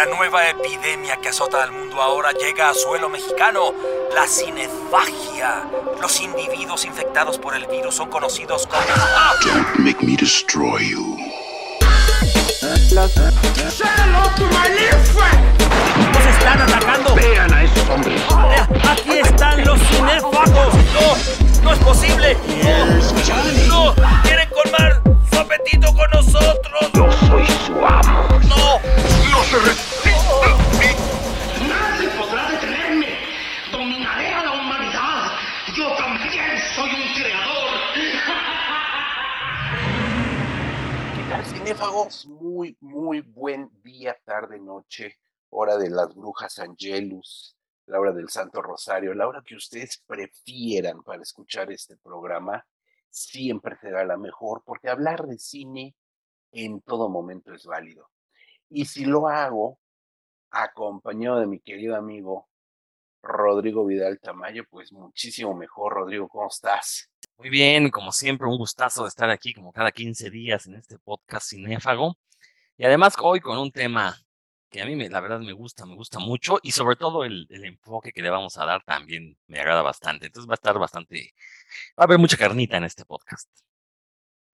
La nueva epidemia que azota al mundo ahora llega a suelo mexicano, la cinefagia. Los individuos infectados por el virus son conocidos como... Don't make me destroy you. ¡Nos están atacando! Vean a esos hombres. ¡Aquí están los cinéfagos! ¡No! ¡No es posible! ¡No! ¡No! ¡Quieren colmar su apetito con nosotros! Yo soy su amo. ¡No! No se resiste. Nadie podrá detenerme. Dominaré a la humanidad. Yo también soy un creador. ¿Qué tal, cinéfagos? Muy, muy buen día, tarde, noche, hora de las brujas Angelus, la hora del Santo Rosario, la hora que ustedes prefieran para escuchar este programa, siempre será la mejor, porque hablar de cine en todo momento es válido. Y si lo hago acompañado de mi querido amigo Rodrigo Vidal Tamayo, pues muchísimo mejor. Rodrigo, ¿cómo estás? Muy bien, como siempre, un gustazo de estar aquí como cada 15 días en este podcast cinéfago. Y además hoy con un tema que a mí la verdad me gusta, me gusta mucho y sobre todo el, enfoque que le vamos a dar también me agrada bastante. Entonces va a estar bastante, va a haber mucha carnita en este podcast.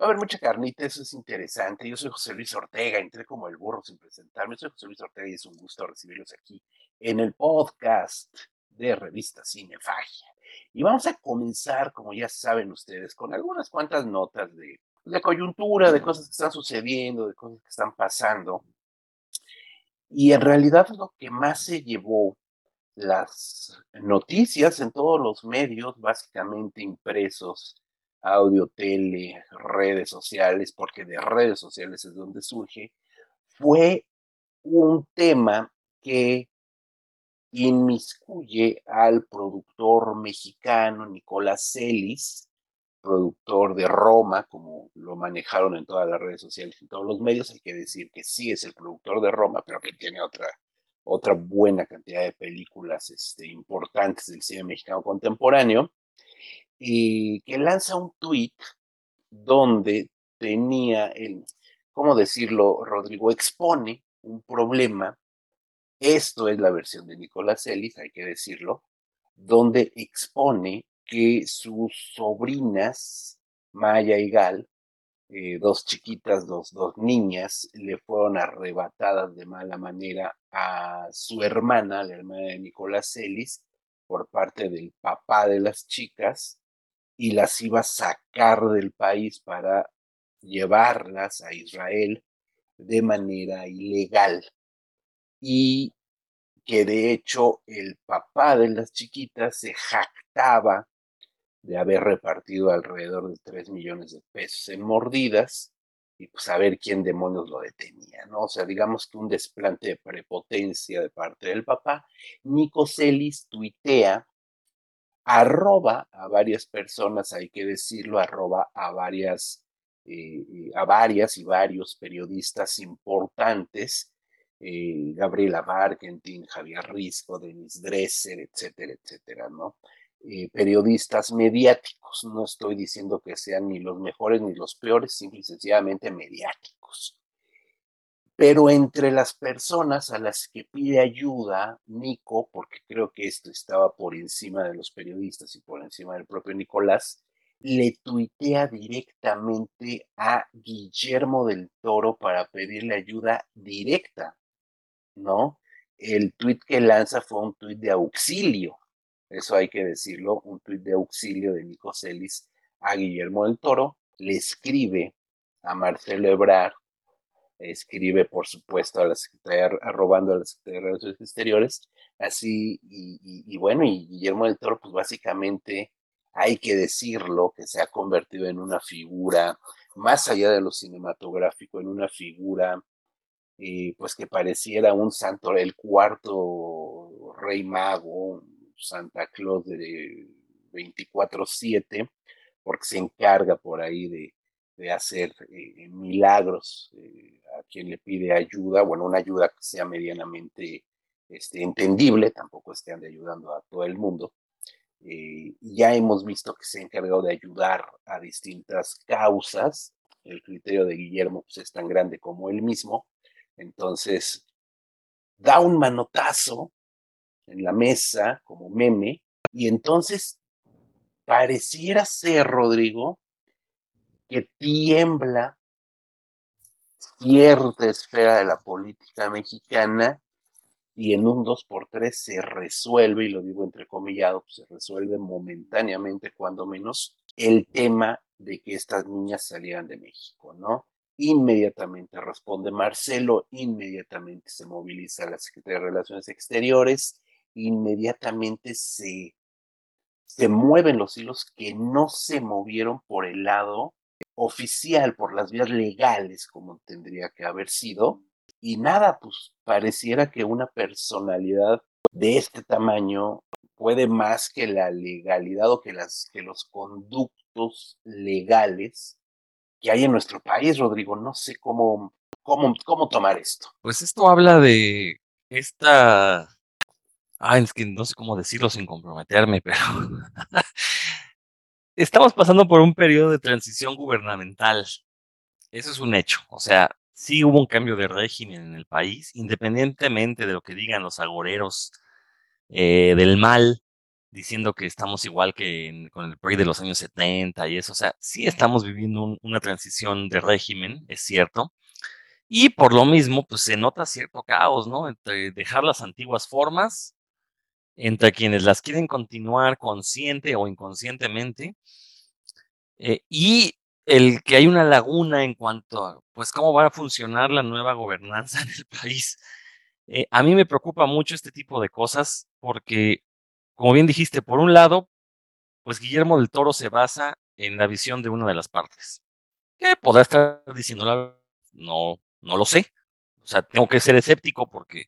Va a haber mucha carnita, eso es interesante. Yo soy José Luis Ortega, entré como el burro sin presentarme. Soy José Luis Ortega y es un gusto recibirlos aquí en el podcast de Revista Cinefagia. Y vamos a comenzar, como ya saben ustedes, con algunas cuantas notas de, de coyuntura, de cosas que están sucediendo, de cosas que están pasando. Y en realidad lo que más se llevó las noticias en todos los medios, básicamente impresos, audio, tele, redes sociales, porque de redes sociales es donde surge, fue un tema que inmiscuye al productor mexicano Nicolás Celis, productor de Roma, como lo manejaron en todas las redes sociales y todos los medios, hay que decir que sí es el productor de Roma, pero que tiene otra, otra buena cantidad de películas este, importantes del cine mexicano contemporáneo, y que lanza un tweet donde tenía el, ¿cómo decirlo, Rodrigo? Expone un problema, esto es la versión de Nicolás Ellis, hay que decirlo, donde expone que sus sobrinas, Maya y Gal, eh, dos chiquitas, dos, dos niñas, le fueron arrebatadas de mala manera a su hermana, la hermana de Nicolás Ellis, por parte del papá de las chicas, y las iba a sacar del país para llevarlas a Israel de manera ilegal. Y que de hecho el papá de las chiquitas se jactaba de haber repartido alrededor de 3 millones de pesos en mordidas y pues a ver quién demonios lo detenía, ¿no? O sea, digamos que un desplante de prepotencia de parte del papá. Nico Celis tuitea, arroba a varias personas, hay que decirlo, arroba a varias, eh, a varias y varios periodistas importantes, eh, Gabriela Barkentin, Javier Risco, Denis Dresser, etcétera, etcétera, ¿no? Eh, periodistas mediáticos. No estoy diciendo que sean ni los mejores ni los peores, simple y sencillamente mediáticos. Pero entre las personas a las que pide ayuda Nico, porque creo que esto estaba por encima de los periodistas y por encima del propio Nicolás, le tuitea directamente a Guillermo del Toro para pedirle ayuda directa, ¿no? El tuit que lanza fue un tuit de auxilio, eso hay que decirlo, un tuit de auxilio de Nico Celis a Guillermo del Toro, le escribe a Marcelo Ebrard, escribe por supuesto a la Secretaría, robando a la Secretaría de Relaciones Exteriores, así, y, bueno, y Guillermo del Toro, pues básicamente hay que decirlo, que se ha convertido en una figura, más allá de lo cinematográfico, en una figura, eh, pues que pareciera un santo, el cuarto rey mago, Santa Claus de 24/7, porque se encarga por ahí de, de hacer eh, milagros eh, a quien le pide ayuda, bueno, una ayuda que sea medianamente este, entendible, tampoco estén ayudando a todo el mundo. Eh, ya hemos visto que se ha encargado de ayudar a distintas causas. El criterio de Guillermo pues, es tan grande como él mismo. Entonces, da un manotazo en la mesa como meme y entonces pareciera ser, Rodrigo, que tiembla cierta esfera de la política mexicana y en un 2 por 3 se resuelve, y lo digo entrecomillado, pues se resuelve momentáneamente, cuando menos, el tema de que estas niñas salieran de México, ¿no? Inmediatamente responde Marcelo, inmediatamente se moviliza la Secretaría de Relaciones Exteriores, inmediatamente se, se mueven los hilos que no se movieron por el lado oficial, por las vías legales, como tendría que haber sido. Y nada, pues pareciera que una personalidad de este tamaño puede más que la legalidad o que, las, que los conductos legales que hay en nuestro país, Rodrigo. No sé cómo, cómo, cómo tomar esto. Pues esto habla de esta... Ah, es que no sé cómo decirlo sin comprometerme, pero estamos pasando por un periodo de transición gubernamental. Eso es un hecho. O sea, sí hubo un cambio de régimen en el país, independientemente de lo que digan los agoreros eh, del mal, diciendo que estamos igual que con el PRI de los años 70 y eso. O sea, sí estamos viviendo una transición de régimen, es cierto. Y por lo mismo, pues se nota cierto caos, ¿no? Entre dejar las antiguas formas, entre quienes las quieren continuar consciente o inconscientemente, eh, y el que hay una laguna en cuanto a, pues, cómo va a funcionar la nueva gobernanza en el país. Eh, a mí me preocupa mucho este tipo de cosas porque, como bien dijiste, por un lado, pues Guillermo del Toro se basa en la visión de una de las partes. ¿Qué podrá estar diciendo la No, no lo sé. O sea, tengo que ser escéptico porque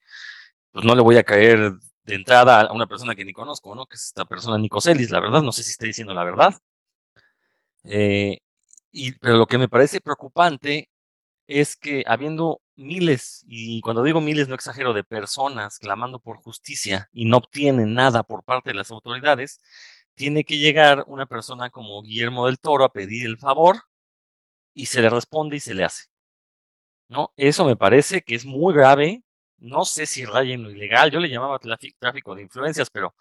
pues no le voy a caer de entrada a una persona que ni conozco, ¿no? Que es esta persona Nicoselis, la verdad, no sé si está diciendo la verdad. Eh, y, pero lo que me parece preocupante es que habiendo miles, y cuando digo miles no exagero, de personas clamando por justicia y no obtienen nada por parte de las autoridades, tiene que llegar una persona como Guillermo del Toro a pedir el favor y se le responde y se le hace. ¿No? Eso me parece que es muy grave. No sé si raya en lo ilegal. Yo le llamaba tráfico de influencias, pero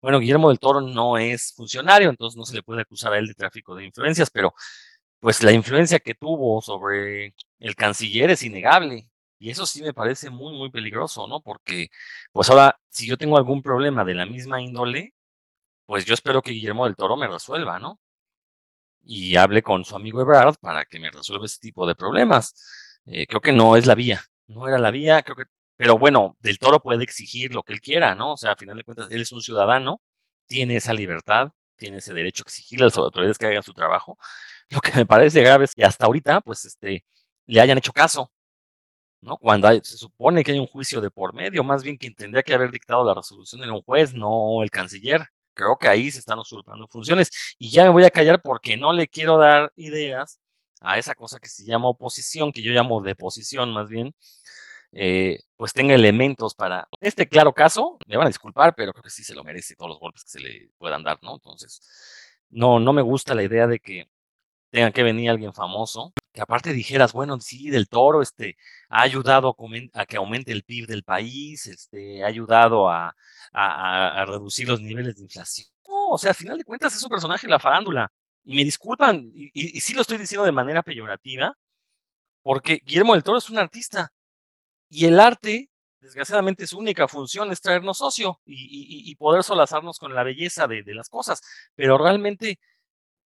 bueno, Guillermo del Toro no es funcionario, entonces no se le puede acusar a él de tráfico de influencias, pero pues la influencia que tuvo sobre el canciller es innegable. Y eso sí me parece muy, muy peligroso, ¿no? Porque, pues ahora, si yo tengo algún problema de la misma índole, pues yo espero que Guillermo del Toro me resuelva, ¿no? Y hable con su amigo Ebrard para que me resuelva ese tipo de problemas. Eh, creo que no es la vía, no era la vía, creo que, pero bueno, del Toro puede exigir lo que él quiera, ¿no? O sea, a final de cuentas, él es un ciudadano, tiene esa libertad, tiene ese derecho a exigirle a las autoridades que hagan su trabajo, lo que me parece grave es que hasta ahorita, pues, este, le hayan hecho caso, ¿no? Cuando se supone que hay un juicio de por medio, más bien quien tendría que haber dictado la resolución era un juez, no el canciller. Creo que ahí se están usurpando funciones. Y ya me voy a callar porque no le quiero dar ideas a esa cosa que se llama oposición, que yo llamo deposición más bien, eh, pues tenga elementos para este claro caso, me van a disculpar, pero creo que sí se lo merece todos los golpes que se le puedan dar, ¿no? Entonces, no, no me gusta la idea de que tenga que venir alguien famoso, que aparte dijeras, bueno, sí, del toro, este, ha ayudado a, que aumente el PIB del país, este, ha ayudado a, a, reducir los niveles de inflación. O sea, al final de cuentas es un personaje la farándula. Y me disculpan, y, sí lo estoy diciendo de manera peyorativa, porque Guillermo del Toro es un artista. Y el arte, desgraciadamente, su única función es traernos socio y, poder solazarnos con la belleza de, las cosas. Pero realmente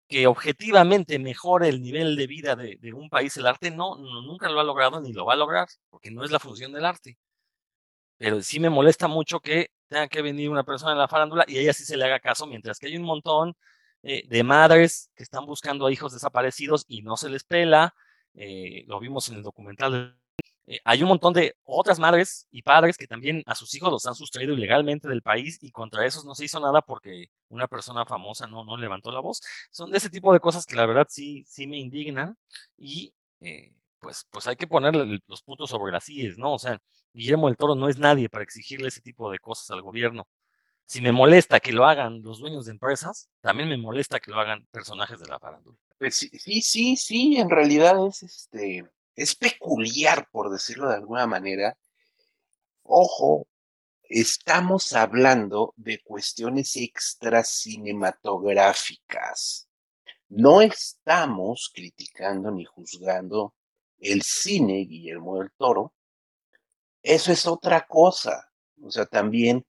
que objetivamente mejore el nivel de vida de, un país el arte, no, nunca lo ha logrado ni lo va a lograr, porque no es la función del arte. Pero sí me molesta mucho que tenga que venir una persona en la farándula y a ella sí se le haga caso, mientras que hay un montón eh, de madres que están buscando a hijos desaparecidos y no se les pela. Eh, lo vimos en el documental eh, hay un montón de otras madres y padres que también a sus hijos los han sustraído ilegalmente del país y contra esos no se hizo nada porque una persona famosa no, no levantó la voz. Son de ese tipo de cosas que la verdad sí, sí me indignan y eh, pues, pues hay que ponerle los puntos sobre las IES, ¿no? O sea, Guillermo del Toro no es nadie para exigirle ese tipo de cosas al gobierno. Si me molesta que lo hagan los dueños de empresas, también me molesta que lo hagan personajes de la farándula. Pues sí, sí, sí, en realidad es este es peculiar, por decirlo de alguna manera, Ojo, estamos hablando de cuestiones extracinematográficas. No estamos criticando ni juzgando el cine Guillermo del Toro. Eso es otra cosa. O sea, también,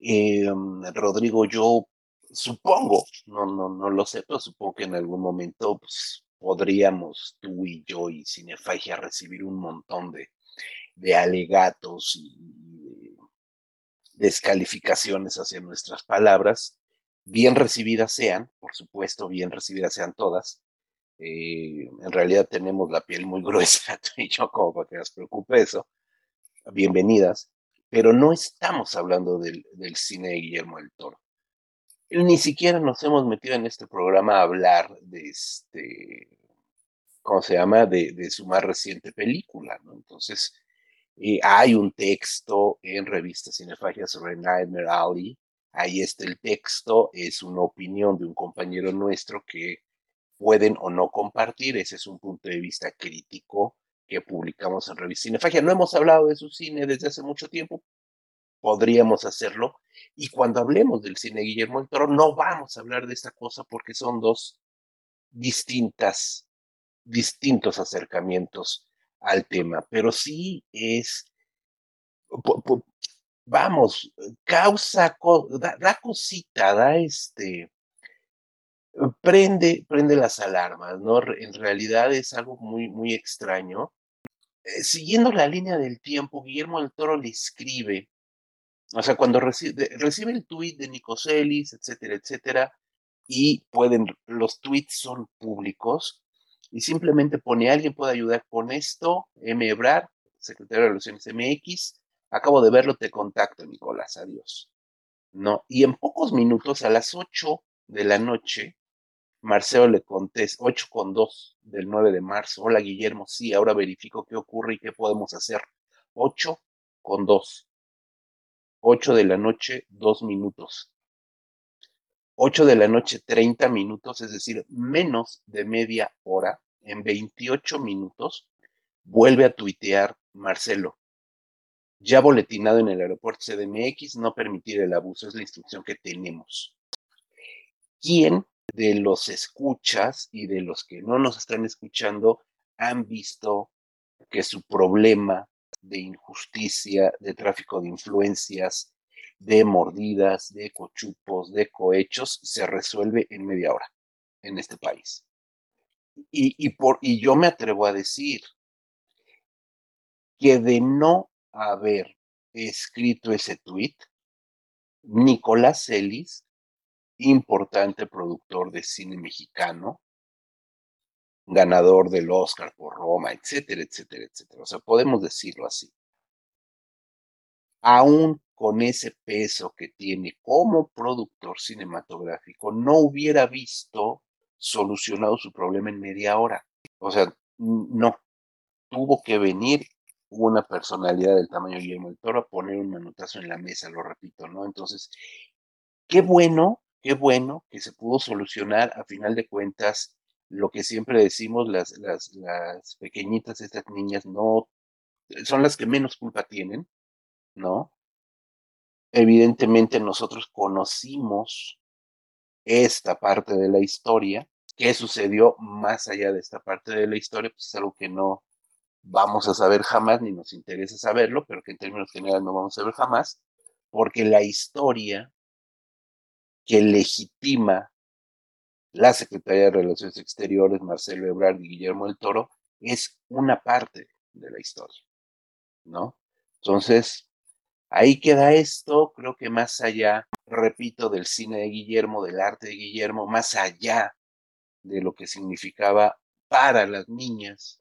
eh, Rodrigo, yo supongo, no, no, no lo sé, pero supongo que en algún momento pues, podríamos tú y yo y Cinefagia recibir un montón de, de alegatos y descalificaciones hacia nuestras palabras, bien recibidas sean, por supuesto, bien recibidas sean todas. Eh, en realidad tenemos la piel muy gruesa, tú y yo, como para que nos preocupe eso. Bienvenidas, pero no estamos hablando del, del cine de Guillermo del Toro. Ni siquiera nos hemos metido en este programa a hablar de este, ¿cómo se llama? De, su más reciente película, ¿no? Entonces, eh, hay un texto en revista Cinefagia sobre Nightmare Alley. Ahí está el texto, es una opinión de un compañero nuestro que pueden o no compartir. Ese es un punto de vista crítico que publicamos en revista Cinefagia. No hemos hablado de su cine desde hace mucho tiempo, podríamos hacerlo. Y cuando hablemos del cine Guillermo del Toro, no vamos a hablar de esta cosa porque son dos distintas, distintos acercamientos al tema, pero sí es, vamos, causa, da, cosita, da este, prende, prende las alarmas, ¿no? En realidad es algo muy, muy extraño. Eh, siguiendo la línea del tiempo, Guillermo del Toro le escribe, o sea, cuando recibe, recibe el tuit de Nicoselis, etcétera, etcétera, y pueden, los tweets son públicos, y simplemente pone, alguien puede ayudar con esto, M. Ebrard, secretario de Relaciones MX, acabo de verlo, te contacto, Nicolás, adiós. No, y en pocos minutos, a las 8 de la noche, Marcelo le contesta, 8 con 2 del 9 de marzo, hola Guillermo, sí, ahora verifico qué ocurre y qué podemos hacer. 8 con 2. 8 de la noche, 2 minutos. 8 de la noche 30 minutos, es decir, menos de media hora, en 28 minutos, vuelve a tuitear Marcelo. Ya boletinado en el aeropuerto CDMX, no permitir el abuso, es la instrucción que tenemos. ¿Quién de los escuchas y de los que no nos están escuchando han visto que su problema de injusticia, de tráfico de influencias, de mordidas, de cochupos, de cohechos, se resuelve en media hora en este país. Y, por, y yo me atrevo a decir que de no haber escrito ese tweet, Nicolás Celis, importante productor de cine mexicano, ganador del Oscar por Roma, etcétera, etcétera, etcétera. O sea, podemos decirlo así. Aún con ese peso que tiene como productor cinematográfico, no hubiera visto solucionado su problema en media hora. O sea, no. Tuvo que venir una personalidad del tamaño de Guillermo del Toro a poner un manotazo en la mesa, lo repito, ¿no? Entonces, qué bueno, qué bueno que se pudo solucionar a final de cuentas lo que siempre decimos, las, las, las pequeñitas, estas niñas, no, son las que menos culpa tienen, ¿no? Evidentemente nosotros conocimos esta parte de la historia. ¿Qué sucedió más allá de esta parte de la historia? Pues es algo que no vamos a saber jamás, ni nos interesa saberlo, pero que en términos generales no vamos a saber jamás, porque la historia que legitima la Secretaría de Relaciones Exteriores, Marcelo Ebrard y Guillermo del Toro, es una parte de la historia, ¿no? Entonces, Ahí queda esto, creo que más allá, repito, del cine de Guillermo, del arte de Guillermo, más allá de lo que significaba para las niñas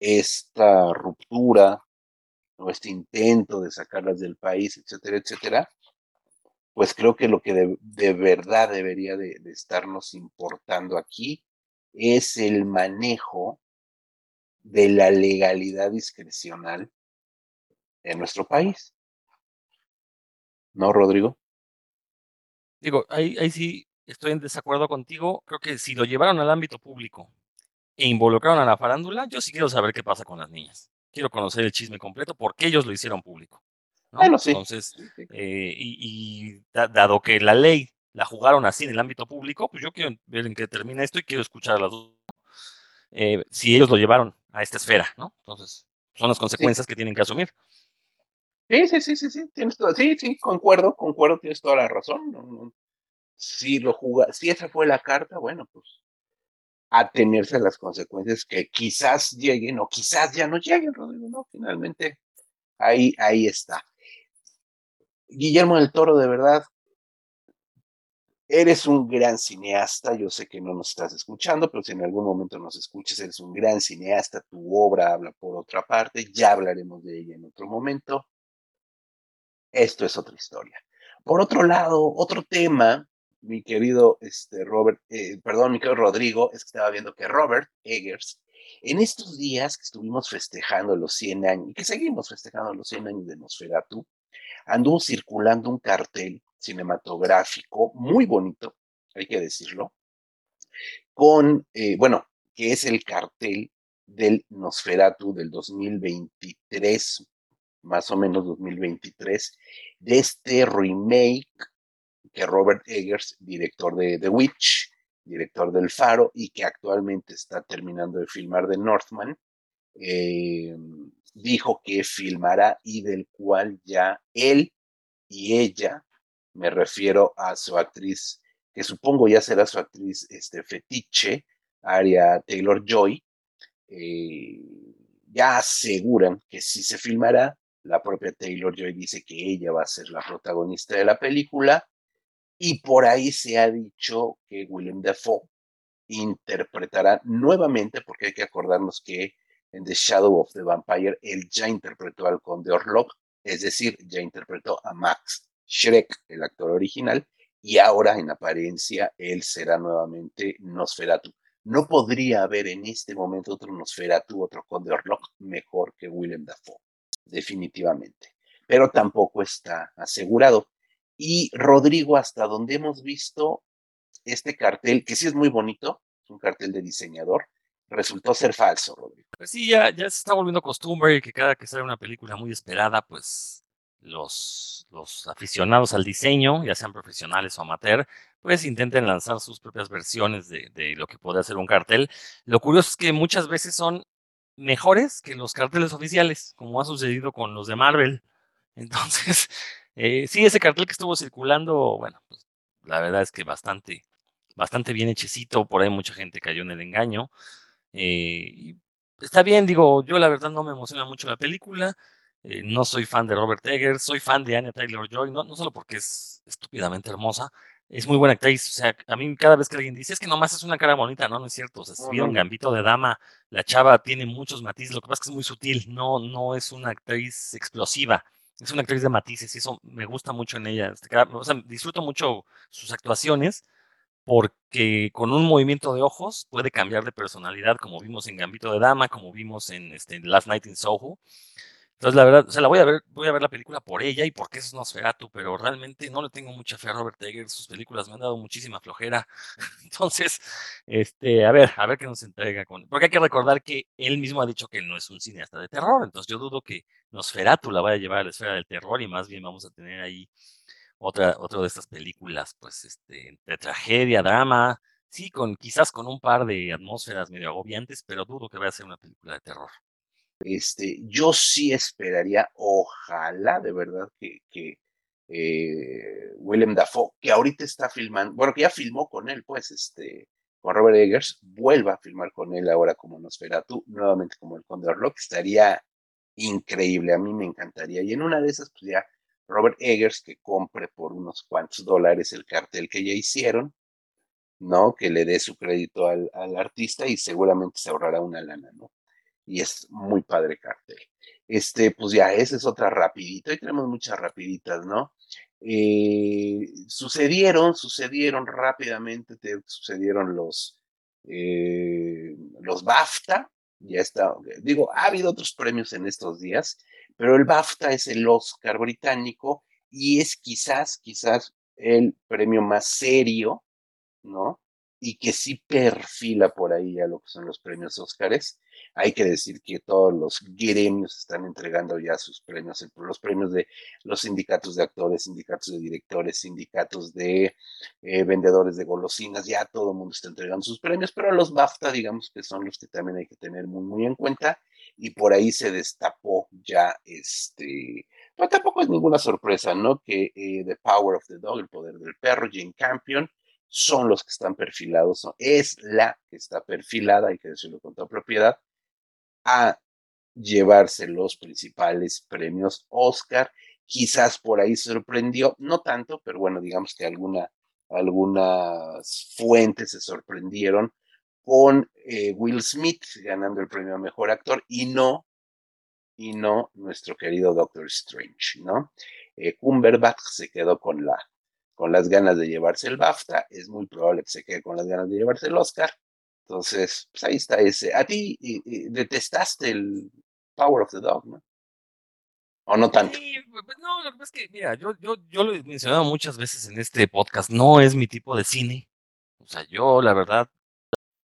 esta ruptura o este intento de sacarlas del país, etcétera, etcétera, pues creo que lo que de, verdad debería de, de estarnos importando aquí es el manejo de la legalidad discrecional en nuestro país. ¿No, Rodrigo? Digo, ahí, ahí sí estoy en desacuerdo contigo. Creo que si lo llevaron al ámbito público e involucraron a la farándula, yo sí quiero saber qué pasa con las niñas. quiero conocer el chisme completo porque ellos lo hicieron público. ¿No? Bueno, sí. Entonces, eh, y, y da- dado que la ley la jugaron así en el ámbito público, pues yo quiero ver en qué termina esto y quiero escuchar a las dos. eh, si ellos lo llevaron a esta esfera, ¿no? Entonces, son las consecuencias que tienen que asumir. Sí, sí, sí, sí, sí, tienes toda, sí, sí, concuerdo, concuerdo, tienes toda la razón. no, no. Si lo juga, si esa fue la carta, bueno, pues atenerse a las consecuencias que quizás lleguen o quizás ya no lleguen, Rodrigo, ¿no? Finalmente, ahí, ahí está. Guillermo del Toro, de verdad, eres un gran cineasta, yo sé que no nos estás escuchando, pero si en algún momento nos escuchas, eres un gran cineasta, tu obra habla por otra parte, ya hablaremos de ella en otro momento. Esto es otra historia. Por otro lado, otro tema, mi querido este, Robert, eh, perdón, mi querido Rodrigo, es que estaba viendo que Robert Eggers, en estos días que estuvimos festejando los 100 años, y que seguimos festejando los 100 años de Nosferatu, anduvo circulando un cartel cinematográfico muy bonito, hay que decirlo, con, eh, bueno, que es el cartel del Nosferatu del 2023, más o menos 2023, de este remake que Robert Eggers, director de The Witch, director del Faro, y que actualmente está terminando de filmar de Northman, eh, dijo que filmará y del cual ya él y ella, me refiero a su actriz, que supongo ya será su actriz este, fetiche, Aria Taylor Joy, eh, ya aseguran que si se filmará, la propia Taylor Joy dice que ella va a ser la protagonista de la película, y por ahí se ha dicho que Willem Dafoe interpretará nuevamente, porque hay que acordarnos que en The Shadow of the Vampire él ya interpretó al Conde Orlok, es decir, ya interpretó a Max Shrek, el actor original, y ahora en apariencia él será nuevamente Nosferatu. No podría haber en este momento otro Nosferatu, otro Conde Orlok mejor que Willem Dafoe, definitivamente. Pero tampoco está asegurado. Y Rodrigo, hasta donde hemos visto este cartel, que sí es muy bonito, es un cartel de diseñador, resultó ser falso, Rodrigo. Pues sí, ya, ya se está volviendo costumbre que cada que sale una película muy esperada, pues los, los aficionados al diseño, ya sean profesionales o amateur, pues intenten lanzar sus propias versiones de, de lo que puede ser un cartel. Lo curioso es que muchas veces son mejores que los carteles oficiales, como ha sucedido con los de Marvel. Entonces, eh, sí, ese cartel que estuvo circulando, bueno, pues la verdad es que bastante, bastante bien hechecito, por ahí mucha gente cayó en el engaño. Eh, está bien, digo, yo la verdad no me emociona mucho la película, eh, no soy fan de Robert Eggers, soy fan de Anya Taylor-Joy, no, no solo porque es estúpidamente hermosa, es muy buena actriz, o sea, a mí cada vez que alguien dice, es que nomás es una cara bonita, no, no es cierto, o sea, si vieron. Gambito de Dama, la chava tiene muchos matices, lo que pasa es que es muy sutil, no, no es una actriz explosiva, es una actriz de matices y eso me gusta mucho en ella, este, o sea, disfruto mucho sus actuaciones, porque con un movimiento de ojos puede cambiar de personalidad, como vimos en Gambito de Dama, como vimos en este, Last Night in Soho. Entonces, la verdad, o sea, la voy a ver, voy a ver la película por ella y porque es Nosferatu, pero realmente no le tengo mucha fe a Robert Eggers, sus películas me han dado muchísima flojera. Entonces, este, a ver, a ver qué nos entrega con. Porque hay que recordar que él mismo ha dicho que no es un cineasta de terror, entonces yo dudo que Nosferatu la vaya a llevar a la esfera del terror y más bien vamos a tener ahí otra, otra de estas películas, pues, este, de tragedia, drama, sí, con quizás con un par de atmósferas medio agobiantes, pero dudo que vaya a ser una película de terror. Este, yo sí esperaría, ojalá de verdad que, que eh, Willem Dafoe, que ahorita está filmando, bueno, que ya filmó con él, pues, este, con Robert Eggers, vuelva a filmar con él ahora como Nosferatu, nuevamente como el Conde Orlok, estaría increíble, a mí me encantaría. Y en una de esas, pues ya Robert Eggers que compre por unos cuantos dólares el cartel que ya hicieron, ¿no? Que le dé su crédito al, artista y seguramente se ahorrará una lana, ¿no? Y es muy padre cartel. Este, pues ya, esa es otra rapidita. Hoy tenemos muchas rapiditas, ¿no? Eh, sucedieron, sucedieron rápidamente, te, sucedieron los, eh, los BAFTA, ya está, digo, ha habido otros premios en estos días, pero el BAFTA es el Oscar británico y es quizás, quizás el premio más serio, ¿no? y que sí perfila por ahí a lo que son los premios Óscares. Hay que decir que todos los gremios están entregando ya sus premios, los premios de los sindicatos de actores, sindicatos de directores, sindicatos de eh, vendedores de golosinas, ya todo el mundo está entregando sus premios, pero los BAFTA, digamos que son los que también hay que tener muy, muy en cuenta, y por ahí se destapó ya este, pero tampoco es ninguna sorpresa, ¿no? Que eh, The Power of the Dog, el poder del perro, Jane Campion, son los que están perfilados, es la que está perfilada, hay que decirlo con toda propiedad, a llevarse los principales premios Oscar. Quizás por ahí sorprendió, no tanto, pero bueno, digamos que alguna, algunas fuentes se sorprendieron con eh, Will Smith ganando el premio a mejor actor y no, y no nuestro querido Doctor Strange, ¿no? Eh, Cumberbatch se quedó con la con las ganas de llevarse el BAFTA, es muy probable que se quede con las ganas de llevarse el Oscar. Entonces, pues ahí está ese. A ti detestaste el Power of the Dog, ¿no? ¿O no tanto? Sí, pues no, lo que pasa es que, mira, yo, yo, yo lo he mencionado muchas veces en este podcast, no es mi tipo de cine. O sea, yo, la verdad,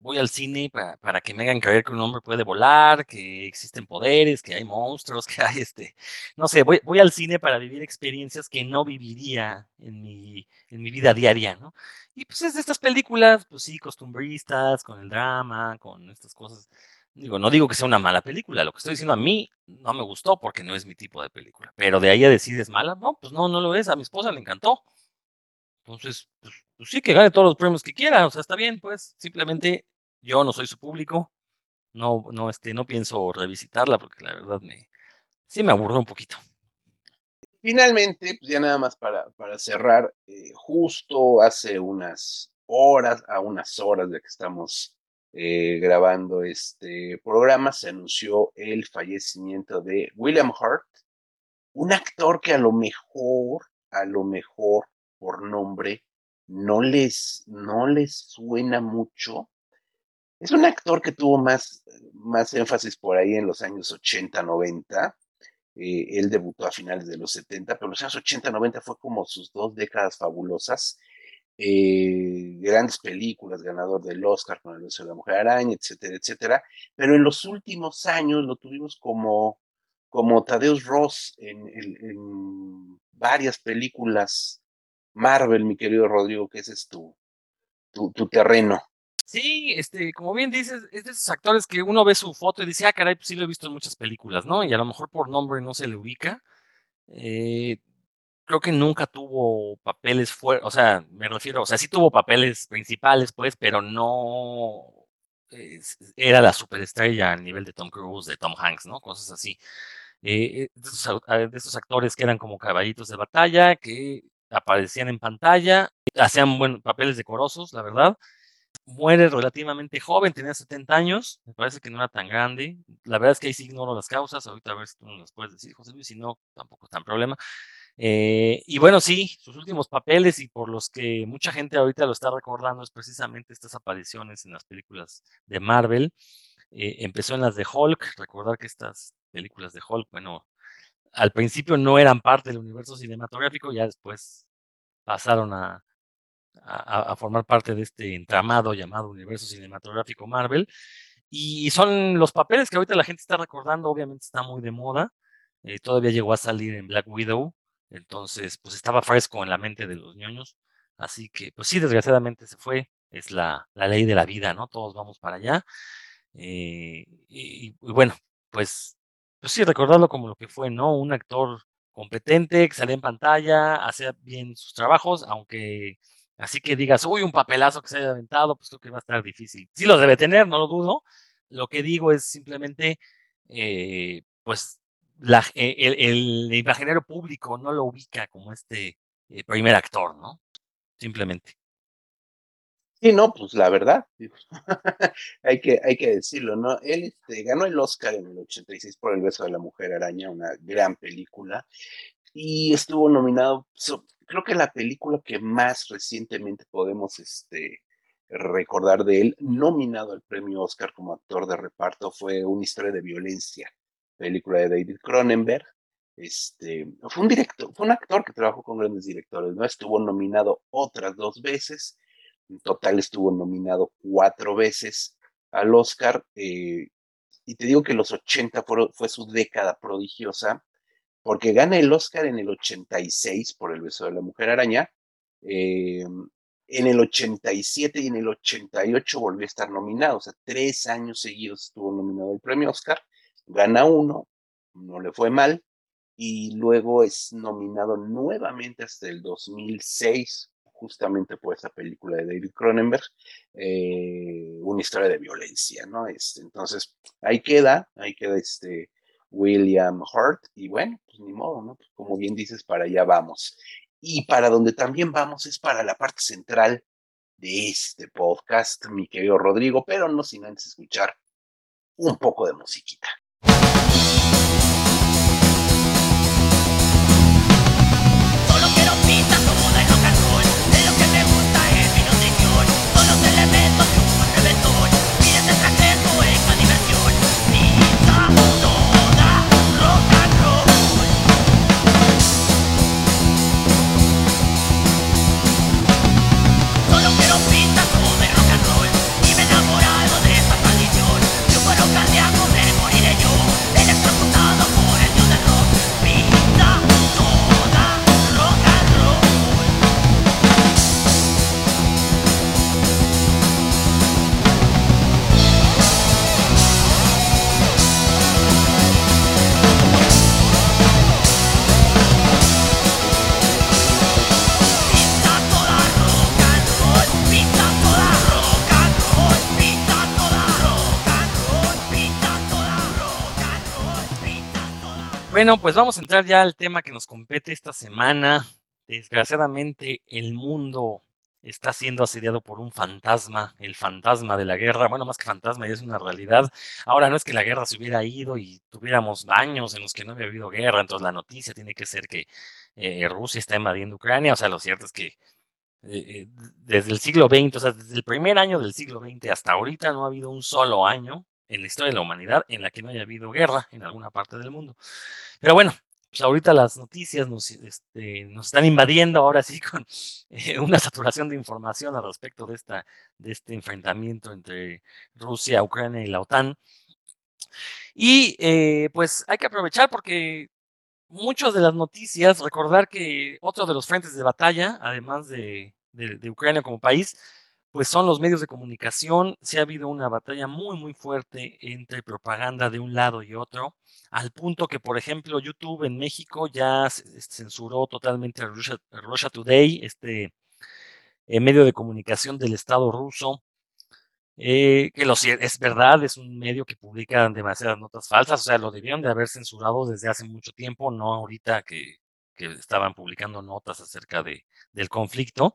voy al cine para, para, que me hagan creer que un hombre puede volar, que existen poderes, que hay monstruos, que hay este, no sé, voy, al cine para vivir experiencias que no viviría en mi, en mi vida diaria, ¿no? Y pues es de estas películas, pues sí, costumbristas, con el drama, con estas cosas. Digo, no digo que sea una mala película, lo que estoy diciendo a mí no me gustó porque no es mi tipo de película, pero de ahí a decir es mala, no, pues no, no lo es, a mi esposa le encantó. Entonces, pues, pues sí, que gane todos los premios que quiera, o sea, está bien, pues simplemente yo no soy su público, no, no, este, no pienso revisitarla porque la verdad me, sí me aburrió un poquito. Finalmente, pues ya nada más para, para cerrar, eh, justo hace unas horas, a unas horas de que estamos eh, grabando este programa, se anunció el fallecimiento de William Hurt, un actor que a lo mejor, a lo mejor por nombre, no les, no les suena mucho, es un actor que tuvo más, más énfasis por ahí en los años 80, 90. Eh, él debutó a finales de los 70, pero los años 80, 90 fue como sus dos décadas fabulosas. Eh, grandes películas, ganador del Oscar con el beso de la mujer araña, etcétera, etcétera. Pero en los últimos años lo tuvimos como, como Tadeusz Ross en, en, varias películas Marvel, mi querido Rodrigo, que ese es tu, tu, tu terreno. Sí, este, como bien dices, es de esos actores que uno ve su foto y dice, ah, caray, pues sí lo he visto en muchas películas, ¿no? Y a lo mejor por nombre no se le ubica. Eh, creo que nunca tuvo papeles fuertes, o sea, me refiero, o sea, sí tuvo papeles principales, pues, pero no era la superestrella a nivel de Tom Cruise, de Tom Hanks, ¿no? Cosas así. Eh, esos, de esos actores que eran como caballitos de batalla, que aparecían en pantalla, hacían buenos papeles decorosos, la verdad muere relativamente joven, tenía 70 años, me parece que no era tan grande. La verdad es que ahí sí ignoro las causas, ahorita a ver si tú nos puedes decir, José Luis, si no, tampoco es tan problema. Eh, y bueno, sí, sus últimos papeles y por los que mucha gente ahorita lo está recordando es precisamente estas apariciones en las películas de Marvel. Eh, empezó en las de Hulk, recordar que estas películas de Hulk, bueno, al principio no eran parte del universo cinematográfico, ya después pasaron a, a, formar parte de este entramado llamado universo cinematográfico Marvel. Y son los papeles que ahorita la gente está recordando, obviamente está muy de moda. Eh, todavía llegó a salir en Black Widow, entonces pues estaba fresco en la mente de los ñoños. Así que pues sí, desgraciadamente se fue, es la, la ley de la vida, ¿no? Todos vamos para allá. Eh, y, bueno, pues, pues sí, recordarlo como lo que fue, ¿no? Un actor competente, que salía en pantalla, hacía bien sus trabajos, aunque Así que digas, uy, un papelazo que se haya aventado, pues creo que va a estar difícil. Sí lo debe tener, no lo dudo. Lo que digo es simplemente, eh, pues, la, e, el, el, imaginario público no lo ubica como este eh, primer actor, ¿no? Simplemente. Sí, no, pues la verdad, hay, que, hay que decirlo, ¿no? Él este, ganó el Oscar en el 86 por El beso de la mujer araña, una gran película, y estuvo nominado, creo que la película que más recientemente podemos este, recordar de él, nominado al premio Oscar como actor de reparto, fue Una historia de violencia, película de David Cronenberg. Este, fue un director, fue un actor que trabajó con grandes directores, ¿no? Estuvo nominado otras dos veces, En total estuvo nominado cuatro veces al Oscar. eh, y te digo que los 80 fueron- fue su década prodigiosa, porque gana el Oscar en el 86 por El beso de la mujer araña. eh, en el 87 y en el 88 volvió a estar nominado, o sea, tres años seguidos estuvo nominado al premio Oscar, gana uno, no le fue mal, y luego es nominado nuevamente hasta el 2006, justamente por esa película de David Cronenberg, eh, una historia de violencia, ¿no? Este, entonces, ahí queda, ahí queda este William Hurt, y bueno, pues ni modo, ¿no? Pues como bien dices, para allá vamos. Y para donde también vamos es para la parte central de este podcast, mi querido Rodrigo, pero no sin antes escuchar un poco de musiquita. Solo quiero Bueno, pues vamos a entrar ya al tema que nos compete esta semana. Desgraciadamente, el mundo está siendo asediado por un fantasma, el fantasma de la guerra. Bueno, más que fantasma, ya es una realidad. Ahora no es que la guerra se hubiera ido y tuviéramos años en los que no había habido guerra, entonces la noticia tiene que ser que eh, Rusia está invadiendo Ucrania. O sea, lo cierto es que eh, eh, desde el siglo XX, o sea, desde el primer año del siglo XX hasta ahorita no ha habido un solo año en la historia de la humanidad en la que no haya habido guerra en alguna parte del mundo. Pero bueno, pues ahorita las noticias nos, este, están invadiendo ahora sí con eh, una saturación de información al respecto de, esta, de este enfrentamiento entre Rusia, Ucrania y la OTAN. Y eh, pues hay que aprovechar porque muchas de las noticias, recordar que otro de los frentes de batalla, además de, de, de Ucrania como país, pues son los medios de comunicación. Se ha habido una batalla muy, muy fuerte entre propaganda de un lado y otro, al punto que, por ejemplo, YouTube en México ya c- censuró totalmente a Russia, Today, este eh, medio de comunicación del Estado ruso. eh, que lo, es verdad, es un medio que publica demasiadas notas falsas, o sea, lo debieron de haber censurado desde hace mucho tiempo, no ahorita que, estaban publicando notas acerca de, del conflicto.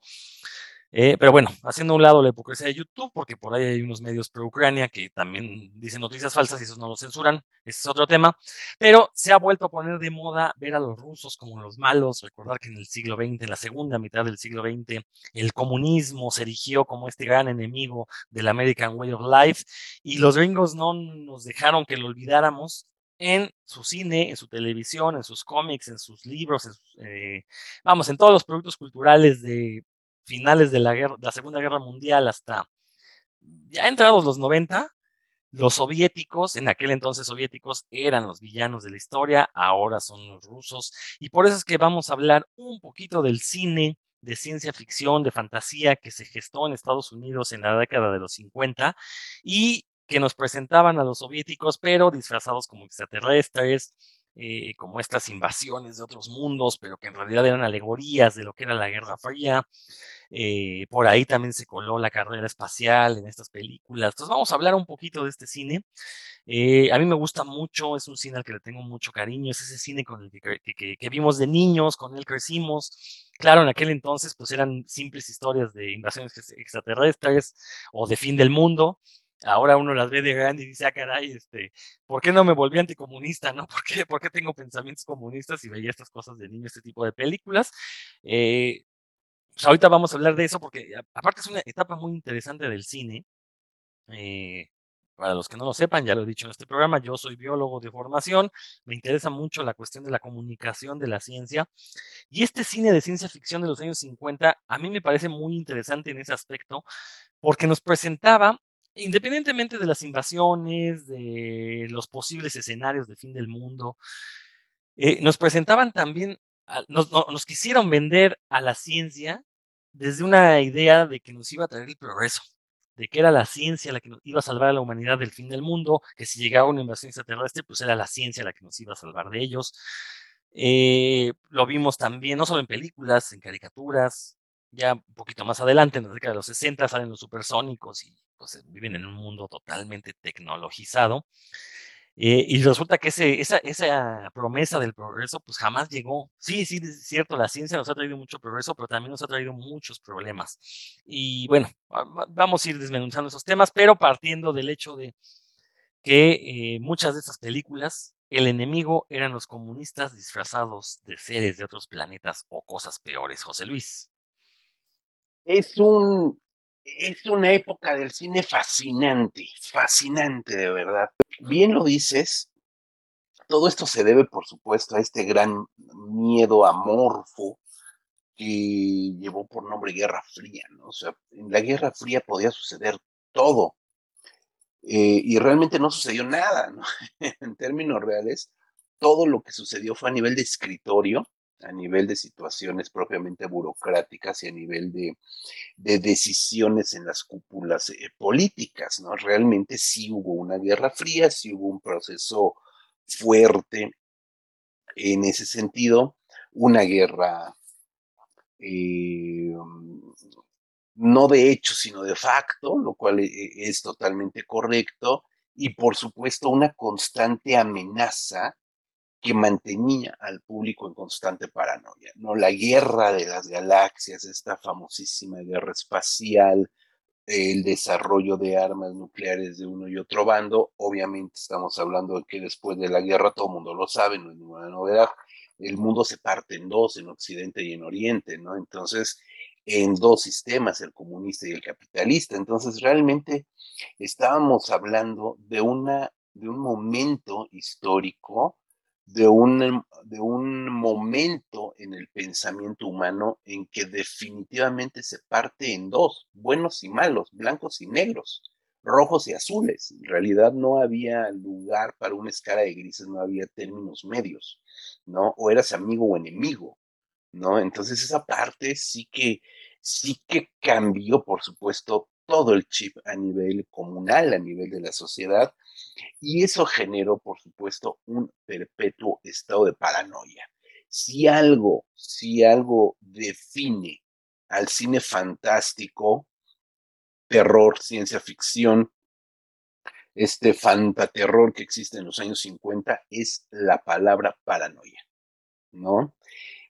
Eh, pero bueno, haciendo un lado la hipocresía de YouTube, porque por ahí hay unos medios pro-Ucrania que también dicen noticias falsas y esos no los censuran, ese es otro tema, pero se ha vuelto a poner de moda ver a los rusos como los malos, recordar que en el siglo XX, en la segunda mitad del siglo XX, el comunismo se erigió como este gran enemigo del American Way of Life y los gringos no nos dejaron que lo olvidáramos en su cine, en su televisión, en sus cómics, en sus libros, en sus, eh, vamos, en todos los productos culturales de finales de la, Segunda Guerra Mundial hasta ya entrados los 90, los soviéticos, en aquel entonces soviéticos, eran los villanos de la historia, ahora son los rusos, y por eso es que vamos a hablar un poquito del cine de ciencia ficción, de fantasía que se gestó en Estados Unidos en la década de los 50 y que nos presentaban a los soviéticos, pero disfrazados como extraterrestres, eh, como estas invasiones de otros mundos, pero que en realidad eran alegorías de lo que era la Guerra Fría. Eh, por ahí también se coló la carrera espacial en estas películas. Entonces vamos a hablar un poquito de este cine. Eh, a mí me gusta mucho, es un cine al que le tengo mucho cariño, es ese cine con el que, vimos de niños, con él crecimos. Claro, en aquel entonces pues eran simples historias de invasiones ex- extraterrestres o de fin del mundo. Ahora uno las ve de grande y dice, ah, caray, este, ¿por qué no me volví anticomunista, no? ¿Por qué, por qué tengo pensamientos comunistas y veía estas cosas de niño, este tipo de películas? Eh, pues ahorita vamos a hablar de eso porque aparte es una etapa muy interesante del cine. eh, Para los que no lo sepan, ya lo he dicho en este programa, yo soy biólogo de formación, me interesa mucho la cuestión de la comunicación de la ciencia y este cine de ciencia ficción de los años 50 a mí me parece muy interesante en ese aspecto porque nos presentaba, independientemente de las invasiones, de los posibles escenarios de fin del mundo, eh, nos presentaban también, nos quisieron vender a la ciencia desde una idea de que nos iba a traer el progreso, de que era la ciencia la que nos iba a salvar a la humanidad del fin del mundo, que si llegaba una invasión extraterrestre, pues era la ciencia la que nos iba a salvar de ellos. Eh, lo vimos también, no solo en películas, en caricaturas, ya un poquito más adelante, en la década de los 60, salen los supersónicos y pues viven en un mundo totalmente tecnologizado. Eh, y resulta que esa, esa promesa del progreso pues jamás llegó. Sí, sí, es cierto, la ciencia nos ha traído mucho progreso, pero también nos ha traído muchos problemas. Y bueno, va- va- vamos a ir desmenuzando esos temas, pero partiendo del hecho de que eh, muchas de estas películas, el enemigo eran los comunistas disfrazados de seres de otros planetas o cosas peores, José Luis. Es un es una época del cine fascinante, fascinante de verdad. Bien lo dices, todo esto se debe, por supuesto, a este gran miedo amorfo que llevó por nombre Guerra Fría, ¿no? O sea, en la Guerra Fría podía suceder todo. eh, y realmente no sucedió nada, ¿no? en términos reales, todo lo que sucedió fue a nivel de escritorio, a nivel de situaciones propiamente burocráticas y a nivel de, de decisiones en las cúpulas eh, políticas, ¿no? Realmente sí hubo una guerra fría, sí hubo un proceso fuerte en ese sentido, una guerra eh, no de hecho, sino de facto, lo cual e- e- es totalmente correcto, y por supuesto una constante amenaza que mantenía al público en constante paranoia, ¿no? La guerra de las galaxias, esta famosísima guerra espacial, el desarrollo de armas nucleares de uno y otro bando, obviamente estamos hablando de que después de la guerra, todo el mundo lo sabe, no es ninguna novedad, el mundo se parte en dos, en Occidente y en Oriente, ¿no? Entonces, en dos sistemas, el comunista y el capitalista. Entonces, realmente estábamos hablando de, una, de un momento histórico, de un, de un momento en el pensamiento humano en que definitivamente se parte en dos, buenos y malos, blancos y negros, rojos y azules. En realidad no había lugar para una escala de grises, no había términos medios, ¿no? O eras amigo o enemigo, ¿no? Entonces esa parte sí que, sí que cambió, por supuesto, todo el chip a nivel comunal, a nivel de la sociedad, y eso generó, por supuesto, un perpetuo estado de paranoia. Si algo, si algo define al cine fantástico, terror, ciencia ficción, este fantaterror que existe en los años 50, es la palabra paranoia, ¿no?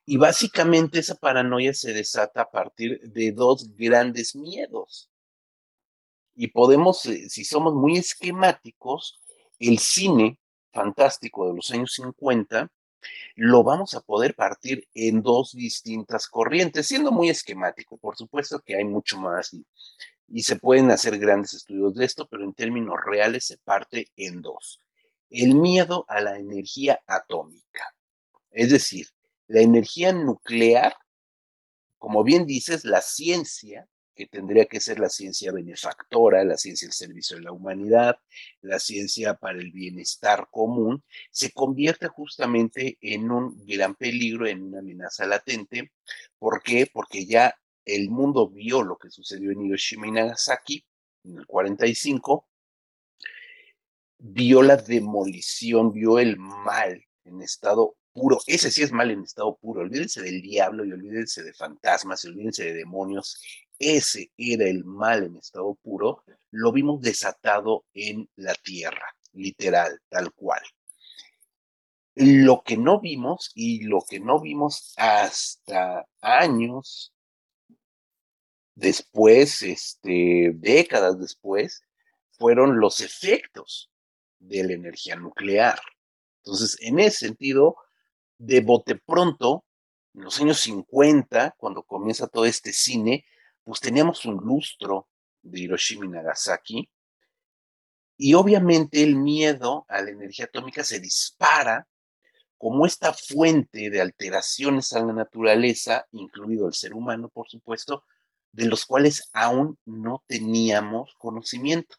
Y básicamente esa paranoia se desata a partir de dos grandes miedos. Y podemos, eh, si somos muy esquemáticos, el cine fantástico de los años 50 lo vamos a poder partir en dos distintas corrientes, siendo muy esquemático. Por supuesto que hay mucho más y, y se pueden hacer grandes estudios de esto, pero en términos reales se parte en dos. El miedo a la energía atómica, es decir, la energía nuclear, como bien dices, la ciencia, que tendría que ser la ciencia benefactora, la ciencia al servicio de la humanidad, la ciencia para el bienestar común, se convierte justamente en un gran peligro, en una amenaza latente. ¿Por qué? Porque ya el mundo vio lo que sucedió en Hiroshima y Nagasaki en el 45, vio la demolición, vio el mal en estado puro. Ese sí es mal en estado puro. Olvídense del diablo y olvídense de fantasmas y olvídense de demonios. Ese era el mal en estado puro. Lo vimos desatado en la tierra, literal, tal cual. Lo que no vimos y lo que no vimos hasta años después, este, décadas después, fueron los efectos de la energía nuclear. Entonces, en ese sentido, de bote pronto, en los años 50, cuando comienza todo este cine, pues teníamos un lustro de Hiroshima y Nagasaki, Y obviamente el miedo a la energía atómica se dispara como esta fuente de alteraciones a la naturaleza, incluido el ser humano, por supuesto, de los cuales aún no teníamos conocimiento.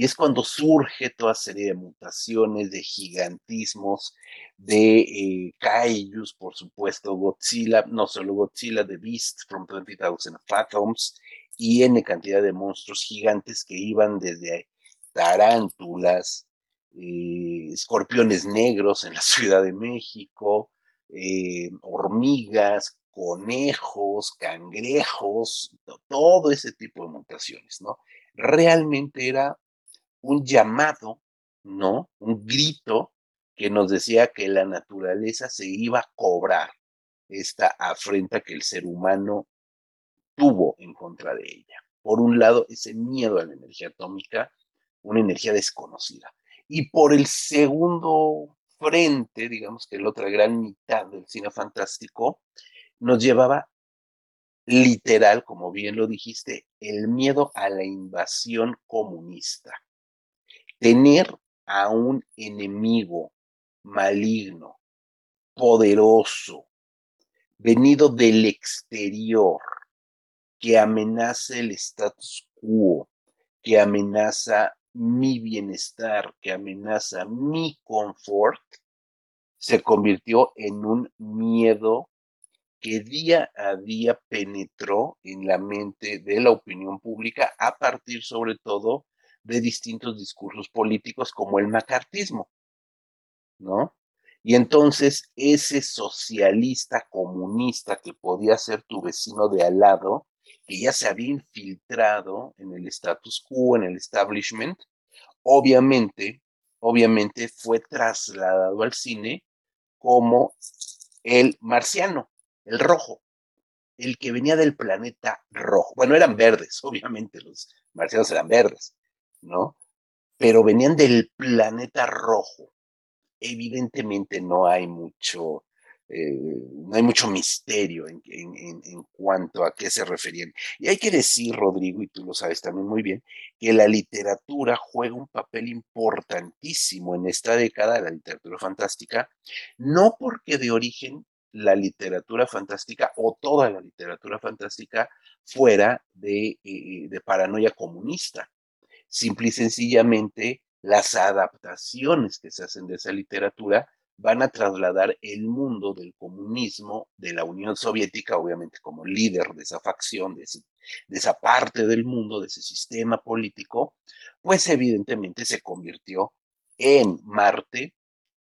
Y es cuando surge toda serie de mutaciones, de gigantismos, de eh, kaijus, por supuesto, Godzilla, no solo Godzilla, The Beast from 20,000 Fathoms, y N cantidad de monstruos gigantes que iban desde tarántulas, eh, escorpiones negros en la Ciudad de México, eh, hormigas, conejos, cangrejos, todo ese tipo de mutaciones, ¿no? Realmente era un llamado, ¿no? Un grito que nos decía que la naturaleza se iba a cobrar esta afrenta que el ser humano tuvo en contra de ella. Por un lado, ese miedo a la energía atómica, una energía desconocida. Y por el segundo frente, digamos que la otra gran mitad del cine fantástico, nos llevaba literal, como bien lo dijiste, el miedo a la invasión comunista. Tener a un enemigo maligno, poderoso, venido del exterior, que amenaza el status quo, que amenaza mi bienestar, que amenaza mi confort, se convirtió en un miedo que día a día penetró en la mente de la opinión pública a partir sobre todo de distintos discursos políticos como el macartismo, ¿no? Y entonces ese socialista comunista que podía ser tu vecino de al lado, que ya se había infiltrado en el status quo, en el establishment, obviamente, obviamente fue trasladado al cine como el marciano, el rojo, el que venía del planeta rojo. Bueno, eran verdes, obviamente, los marcianos eran verdes, ¿no? Pero venían del planeta rojo. Evidentemente no hay mucho, eh, no hay mucho misterio en, en, en, cuanto a qué se referían. Y hay que decir, Rodrigo, y tú lo sabes también muy bien, que la literatura juega un papel importantísimo en esta década, la literatura fantástica, no porque de origen la literatura fantástica o toda la literatura fantástica fuera de, eh, de paranoia comunista. Simple y sencillamente, las adaptaciones que se hacen de esa literatura van a trasladar el mundo del comunismo, de la Unión Soviética, obviamente como líder de esa facción, de, de, esa parte del mundo, de ese sistema político, pues evidentemente se convirtió en Marte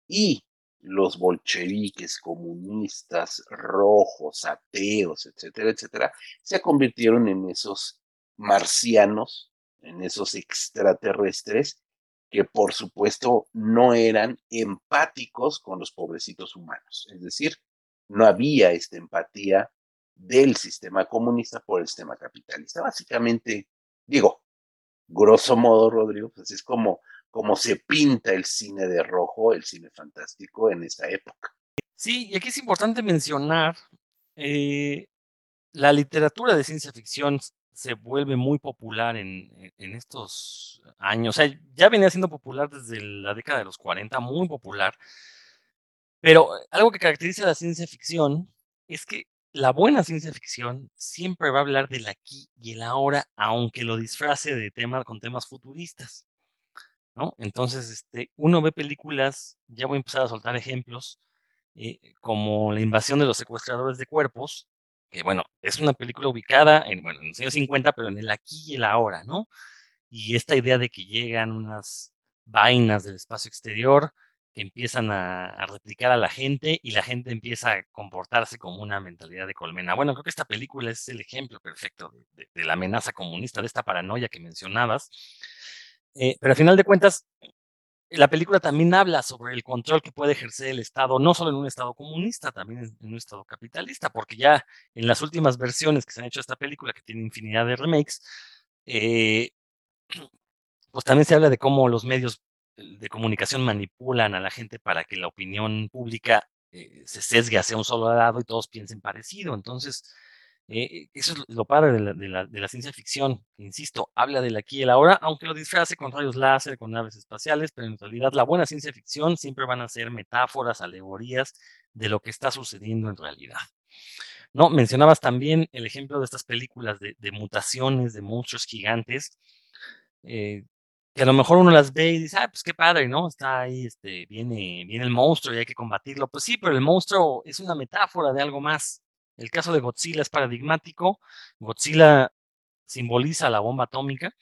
y los bolcheviques, comunistas, rojos, ateos, etcétera, etcétera, se convirtieron en esos marcianos, en esos extraterrestres que por supuesto no eran empáticos con los pobrecitos humanos. Es decir, no había esta empatía del sistema comunista por el sistema capitalista. Básicamente, digo, grosso modo, Rodrigo, pues es como, como se pinta el cine de rojo, el cine fantástico en esta época. Sí, y aquí es importante mencionar eh, la literatura de ciencia ficción se vuelve muy popular en, en, estos años. O sea, ya venía siendo popular desde la década de los 40, muy popular. Pero algo que caracteriza la ciencia ficción es que la buena ciencia ficción siempre va a hablar del aquí y el ahora, aunque lo disfrace de temas con temas futuristas. ¿no? Entonces, este, uno ve películas, ya voy a empezar a soltar ejemplos, eh, como La invasión de los secuestradores de cuerpos, bueno, es una película ubicada en, bueno, en los años 50, pero en el aquí y el ahora, ¿no? Y esta idea de que llegan unas vainas del espacio exterior que empiezan a, replicar a la gente y la gente empieza a comportarse como una mentalidad de colmena. Bueno, creo que esta película es el ejemplo perfecto de la amenaza comunista, de esta paranoia que mencionabas. Eh, pero al final de cuentas, la película también habla sobre el control que puede ejercer el Estado, no solo en un Estado comunista, también en un Estado capitalista, porque ya en las últimas versiones que se han hecho de esta película, que tiene infinidad de remakes, eh, pues también se habla de cómo los medios de comunicación manipulan a la gente para que la opinión pública eh, se sesgue hacia un solo lado y todos piensen parecido. Entonces, Eh, eso es lo padre de la, ciencia ficción, insisto, habla del aquí y el ahora, aunque lo disfrace con rayos láser, con naves espaciales, pero en realidad la buena ciencia ficción siempre van a ser metáforas, alegorías de lo que está sucediendo en realidad. ¿No? Mencionabas también el ejemplo de estas películas de, de mutaciones, de monstruos gigantes, eh, que a lo mejor uno las ve y dice, ah, pues qué padre, ¿no? Está ahí, este, viene, viene el monstruo y hay que combatirlo. Pues sí, pero el monstruo es una metáfora de algo más. El caso de Godzilla es paradigmático. Godzilla simboliza la bomba atómica.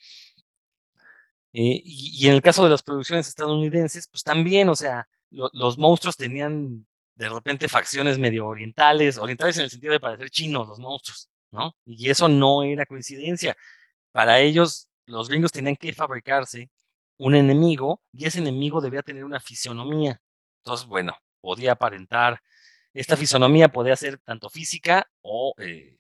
Eh, y, en el caso de las producciones estadounidenses, pues también, o sea, lo, los monstruos tenían de repente facciones medio orientales, orientales en el sentido de parecer chinos los monstruos, ¿no? Y eso no era coincidencia. Para ellos, los gringos tenían que fabricarse un enemigo y ese enemigo debía tener una fisionomía. Entonces, bueno, podía aparentar, esta fisonomía podía ser tanto física o eh,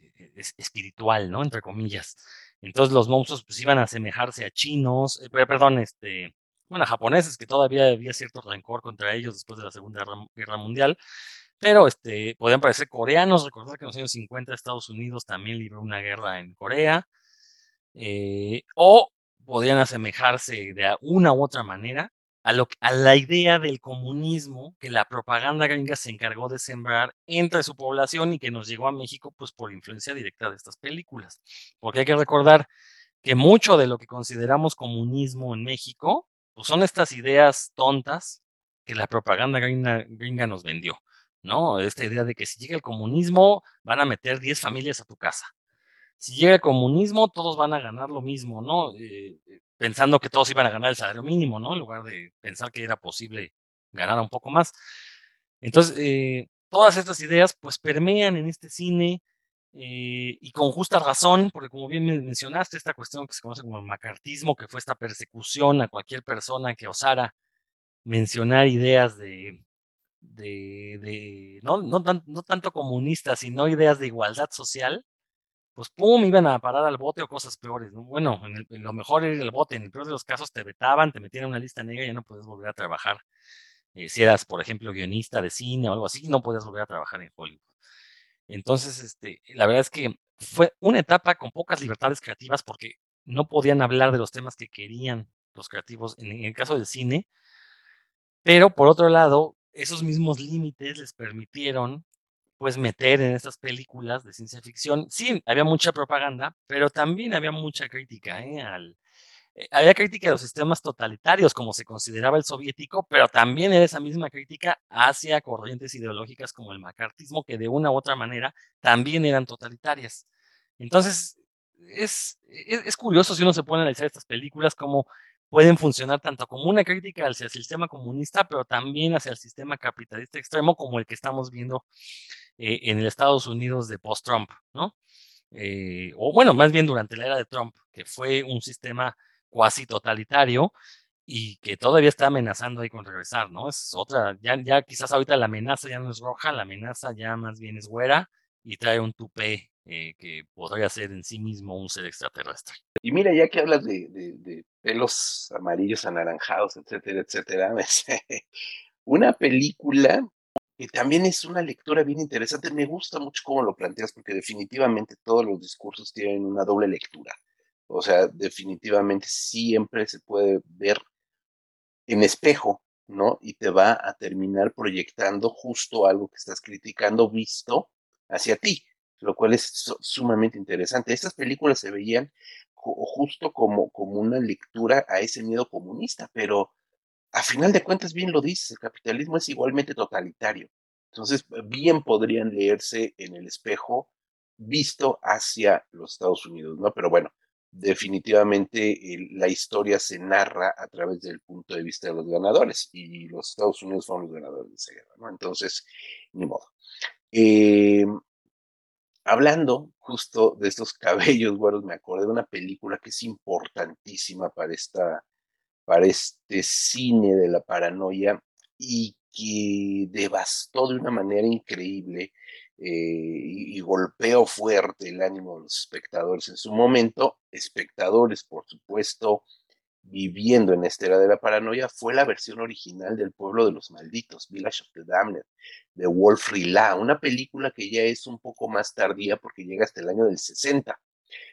espiritual, ¿no? Entre comillas. Entonces los monstruos pues iban a asemejarse a chinos, eh, perdón, este, bueno, a japoneses, que todavía había cierto rencor contra ellos después de la Segunda Guerra Mundial, pero este, podían parecer coreanos, recordar que en los años 50 Estados Unidos también libró una guerra en Corea, eh, o podrían asemejarse de una u otra manera a, la idea del comunismo que la propaganda gringa se encargó de sembrar entre su población y que nos llegó a México pues por influencia directa de estas películas. Porque hay que recordar que mucho de lo que consideramos comunismo en México pues son estas ideas tontas que la propaganda gringa, nos vendió. ¿no? Esta idea de que si llega el comunismo van a meter 10 familias a tu casa si llega el comunismo, todos van a ganar lo mismo, ¿no? Eh, pensando que todos iban a ganar el salario mínimo, ¿no? En lugar de pensar que era posible ganar un poco más. Entonces, eh, todas estas ideas pues permean en este cine eh, y con justa razón, porque como bien mencionaste, esta cuestión que se conoce como el macartismo, que fue esta persecución a cualquier persona que osara mencionar ideas de, no, no tanto comunistas, sino ideas de igualdad social, pues pum, iban a parar al bote o cosas peores. ¿no? Bueno, en, lo mejor era el bote, en el peor de los casos te vetaban, te metían en una lista negra y ya no puedes volver a trabajar. Eh, si eras, por ejemplo, guionista de cine o algo así, no podías volver a trabajar en Hollywood. Entonces, este, la verdad es que fue una etapa con pocas libertades creativas porque no podían hablar de los temas que querían los creativos en, en el caso del cine, pero por otro lado, esos mismos límites les permitieron pues meter en estas películas de ciencia ficción. Sí, había mucha propaganda, pero también había mucha crítica, ¿eh? Al, eh, había crítica de los sistemas totalitarios, como se consideraba el soviético, pero también era esa misma crítica hacia corrientes ideológicas como el macartismo, que de una u otra manera también eran totalitarias. Entonces, es, es, es curioso si uno se pone a analizar estas películas como pueden funcionar tanto como una crítica hacia el sistema comunista, pero también hacia el sistema capitalista extremo como el que estamos viendo eh, en el Estados Unidos de post-Trump, ¿no? Eh, o bueno, más bien durante la era de Trump, que fue un sistema cuasi totalitario y que todavía está amenazando ahí con regresar, ¿no? Es otra, ya, ya quizás ahorita la amenaza ya no es roja, la amenaza ya más bien es güera y trae un tupé eh, que podría ser en sí mismo un ser extraterrestre. Y mira, ya que hablas de, de, de pelos amarillos, anaranjados, etcétera, etcétera, una película que también es una lectura bien interesante. Me gusta mucho cómo lo planteas, porque definitivamente todos los discursos tienen una doble lectura. O sea, definitivamente siempre se puede ver en espejo, ¿no? Y te va a terminar proyectando justo algo que estás criticando visto hacia ti, lo cual es sumamente interesante. Estas películas se veían justo como, como una lectura a ese miedo comunista, pero a final de cuentas, bien lo dice, el capitalismo es igualmente totalitario. Entonces, bien podrían leerse en el espejo visto hacia los Estados Unidos, ¿no? Pero bueno, definitivamente la historia se narra a través del punto de vista de los ganadores y los Estados Unidos son los ganadores de esa guerra, ¿no? Entonces, ni modo. Eh, hablando justo de estos cabellos me acordé de una película que es importantísima para esta para este cine de la paranoia y que devastó de una manera increíble eh, y, golpeó fuerte el ánimo de los espectadores en su momento, espectadores, por supuesto, viviendo en esta era de la paranoia fue la versión original del Pueblo de los Malditos, Village of the Damned, de Wolf Rila, una película que ya es un poco más tardía porque llega hasta el año del 60.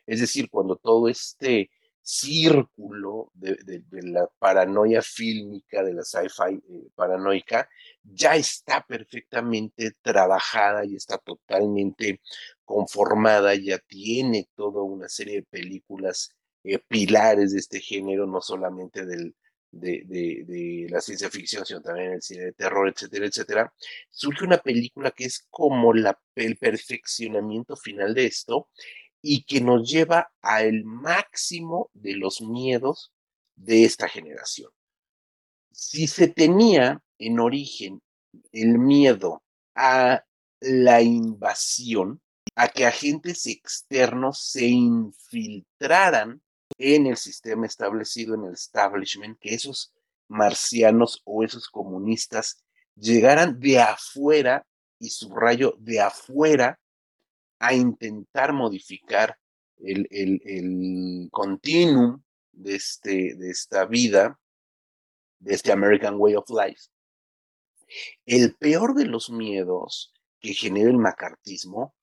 Es decir, cuando todo este círculo de, la paranoia fílmica, de la sci-fi eh, paranoica, ya está perfectamente trabajada y está totalmente conformada, ya tiene toda una serie de películas eh, pilares de este género, no solamente del, de, la ciencia ficción, sino también el cine de terror, etcétera, etcétera, surge una película que es como el perfeccionamiento final de esto y que nos lleva al máximo de los miedos de esta generación. Si se tenía en origen el miedo a la invasión, a que agentes externos se infiltraran en el sistema establecido, en el establishment, que esos marcianos o esos comunistas llegaran de afuera, y subrayo, de afuera, a intentar modificar el, el, el continuum de, este, de esta vida, de este American Way of Life. El peor de los miedos que genera el macartismo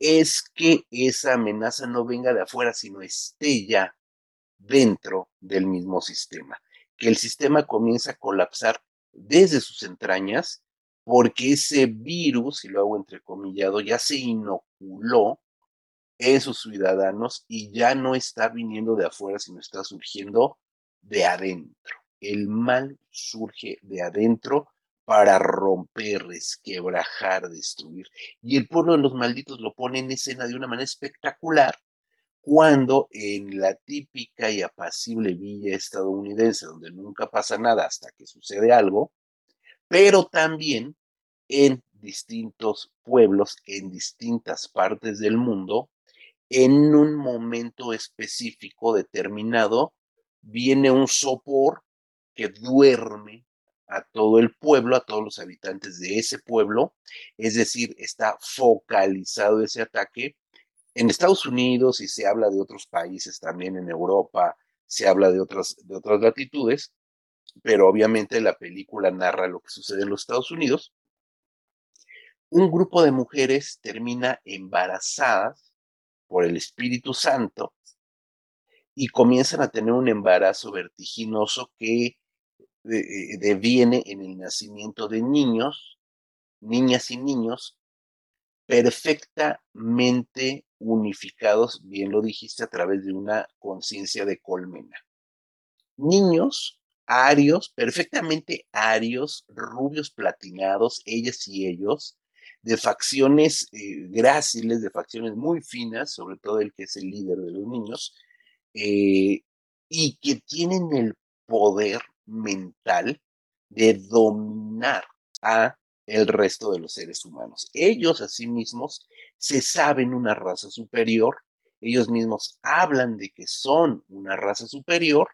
es que esa amenaza no venga de afuera, sino esté ya dentro del mismo sistema, que el sistema comienza a colapsar desde sus entrañas porque ese virus, y lo hago entrecomillado, ya se inoculó en sus ciudadanos y ya no está viniendo de afuera, sino está surgiendo de adentro. El mal surge de adentro para romper, resquebrajar, destruir. Y el pueblo de los malditos lo pone en escena de una manera espectacular cuando en la típica y apacible villa estadounidense, donde nunca pasa nada hasta que sucede algo, pero también en distintos pueblos, en distintas partes del mundo, en un momento específico determinado, viene un sopor que duerme a todo el pueblo, a todos los habitantes de ese pueblo, es decir, está focalizado ese ataque. En Estados Unidos y se habla de otros países también en Europa, se habla de otras, de otras latitudes, pero obviamente la película narra lo que sucede en los Estados Unidos. Un grupo de mujeres termina embarazadas por el Espíritu Santo y comienzan a tener un embarazo vertiginoso que eh, deviene en el nacimiento de niños, niñas y niños, perfectamente unificados, bien lo dijiste, a través de una conciencia de colmena. Niños arios, perfectamente arios, rubios platinados, ellas y ellos, de facciones eh, gráciles, de facciones muy finas, sobre todo el que es el líder de los niños, eh, y que tienen el poder mental de dominar a el resto de los seres humanos. Ellos a sí mismos se saben una raza superior, ellos mismos hablan de que son una raza superior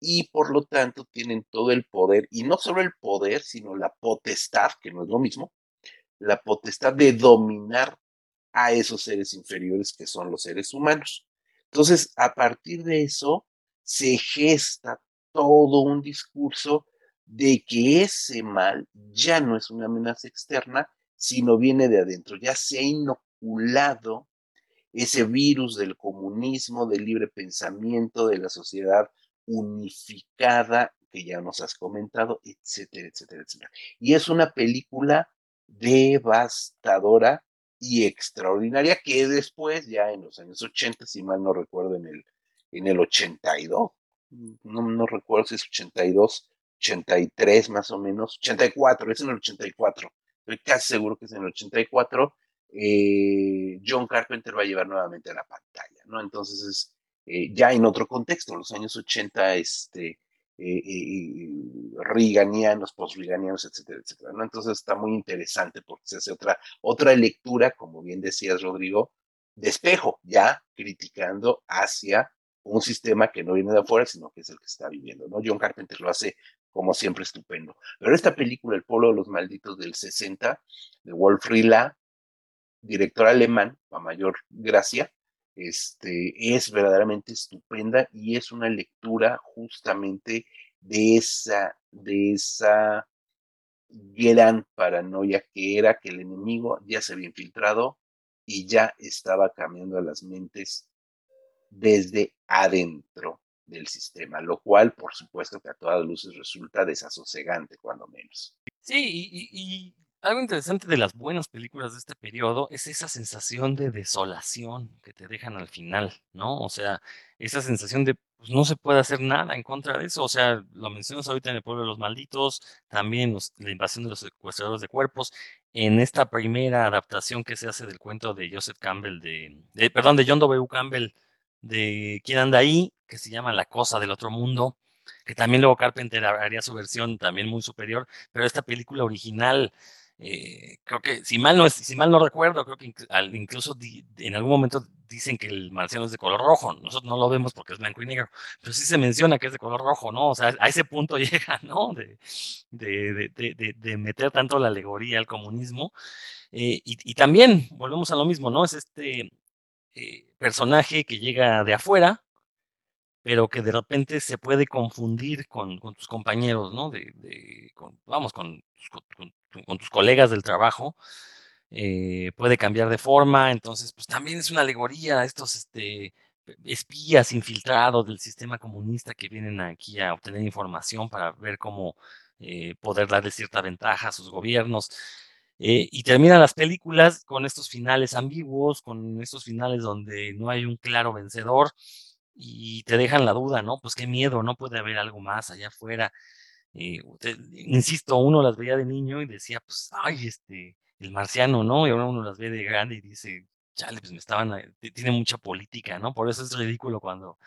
y por lo tanto tienen todo el poder, y no solo el poder, sino la potestad, que no es lo mismo, la potestad de dominar a esos seres inferiores que son los seres humanos. Entonces, a partir de eso, se gesta todo un discurso de que ese mal ya no es una amenaza externa, sino viene de adentro, ya se ha inoculado ese virus del comunismo, del libre pensamiento, de la sociedad unificada, que ya nos has comentado, etcétera, etcétera, etcétera. Y es una película devastadora y extraordinaria que después, ya en los años 80, si mal no recuerdo, en el, en el 82, no, no recuerdo si es 82, 83 más o menos, 84, es en el 84, estoy casi seguro que es en el 84, eh, John Carpenter va a llevar nuevamente a la pantalla, ¿no? Entonces es eh, ya en otro contexto, los años 80, este, eh, eh, riganianos, post-riganianos, etcétera, etcétera, ¿no? Entonces está muy interesante porque se hace otra, otra lectura, como bien decías, Rodrigo, de espejo, ya criticando hacia un sistema que no viene de afuera, sino que es el que está viviendo, ¿no? John Carpenter lo hace como siempre estupendo. Pero esta película, El pueblo de los malditos del 60, de Wolf Rila, director alemán, a mayor gracia, este, es verdaderamente estupenda y es una lectura justamente de esa, de esa gran paranoia que era que el enemigo ya se había infiltrado y ya estaba cambiando las mentes desde adentro del sistema, lo cual, por supuesto, que a todas luces resulta desasosegante, cuando menos. Sí, y, algo interesante de las buenas películas de este periodo es esa sensación de desolación que te dejan al final, ¿no? O sea, esa sensación de pues no se puede hacer nada en contra de eso. O sea, lo mencionas ahorita en el pueblo de los malditos, también la invasión de los secuestradores de cuerpos. En esta primera adaptación que se hace del cuento de Joseph Campbell, de, perdón, de John W. Campbell, de quién anda ahí, que se llama La Cosa del Otro Mundo, que también luego Carpenter haría su versión también muy superior, pero esta película original eh, creo que, si mal, no si mal no recuerdo, creo que incluso en algún momento dicen que el marciano es de color rojo. Nosotros no lo vemos porque es blanco y negro, pero sí se menciona que es de color rojo, ¿no? O sea, a ese punto llega, ¿no? De, de, de, meter tanto la alegoría al comunismo. Eh, y, también, volvemos a lo mismo, ¿no? Es este eh, personaje que llega de afuera, pero que de repente se puede confundir con, con tus compañeros, ¿no? De, vamos, con, con, con tus colegas del trabajo, eh, puede cambiar de forma, entonces pues también es una alegoría estos este, espías infiltrados del sistema comunista que vienen aquí a obtener información para ver cómo eh, poder darle cierta ventaja a sus gobiernos. Eh, y terminan las películas con estos finales ambiguos, con estos finales donde no hay un claro vencedor y te dejan la duda, ¿no? Pues qué miedo, no puede haber algo más allá afuera. Eh, insisto, uno las veía de niño y decía, pues, ay, este, el marciano, ¿no? Y ahora uno las ve de grande y dice, chale, pues me estaban, tiene mucha política, ¿no? Por eso es ridículo cuando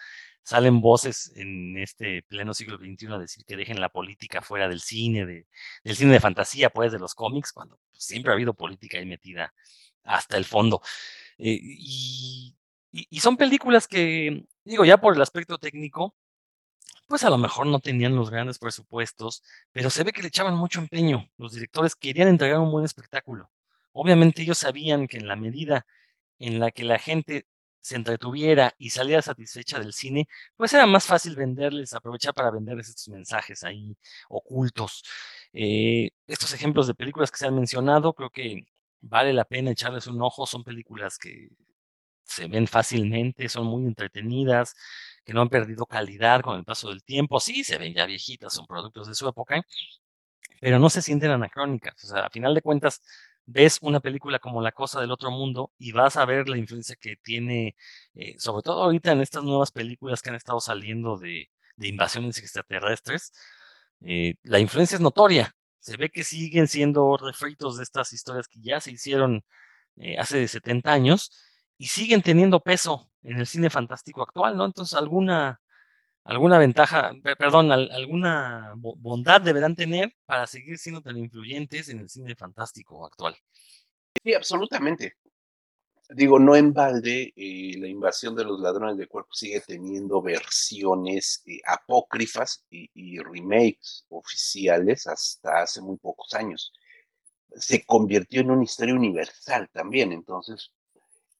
salen voces en este pleno siglo XXI a decir que dejen la política fuera del cine, de, del cine de fantasía, pues, de los cómics, cuando siempre ha habido política ahí metida hasta el fondo. Eh, y son películas que, digo, ya por el aspecto técnico, pues a lo mejor no tenían los grandes presupuestos, pero se ve que le echaban mucho empeño. Los directores querían entregar un buen espectáculo. Obviamente ellos sabían que en la medida en la que la gente se entretuviera y saliera satisfecha del cine, pues era más fácil venderles, aprovechar para venderles estos mensajes ahí ocultos. Eh, estos ejemplos de películas que se han mencionado, creo que vale la pena echarles un ojo, son películas que se ven fácilmente, son muy entretenidas, que no han perdido calidad con el paso del tiempo. Sí, se ven ya viejitas, son productos de su época, pero no se sienten anacrónicas. O sea, a final de cuentas, ves una película como La Cosa del Otro Mundo y vas a ver la influencia que tiene, eh, sobre todo ahorita en estas nuevas películas que han estado saliendo de, invasiones extraterrestres. Eh, la influencia es notoria. Se ve que siguen siendo refritos de estas historias que ya se hicieron eh, hace 70 años y siguen teniendo peso en el cine fantástico actual, ¿no? Entonces, alguna, alguna ventaja, perdón, alguna bondad deberán tener para seguir siendo tan influyentes en el cine fantástico actual. Sí, absolutamente. Digo, no en balde, eh, la invasión de los ladrones de cuerpo sigue teniendo versiones eh, apócrifas y, y, remakes oficiales hasta hace muy pocos años. Se convirtió en una historia universal también, entonces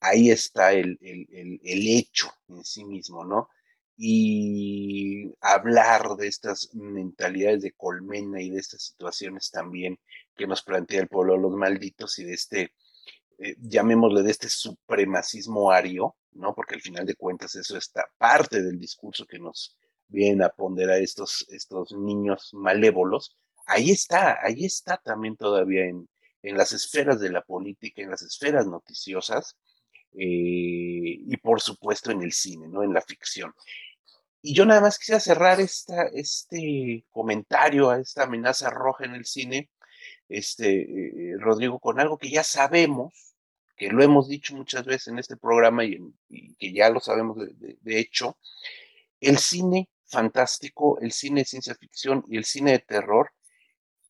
ahí está el, hecho en sí mismo, ¿no? Y hablar de estas mentalidades de colmena y de estas situaciones también que nos plantea el pueblo de los malditos y de este, eh, llamémosle de este supremacismo ario, ¿no? Porque al final de cuentas eso está parte del discurso que nos viene a ponderar estos, estos niños malévolos. Ahí está, ahí está también todavía en, en las esferas de la política, en las esferas noticiosas, eh, y por supuesto en el cine, ¿no? En la ficción. Y yo nada más quisiera cerrar este comentario a esta amenaza roja en el cine, este, eh, Rodrigo, con algo que ya sabemos, que lo hemos dicho muchas veces en este programa y, que ya lo sabemos de, de, hecho, el cine fantástico, el cine de ciencia ficción y el cine de terror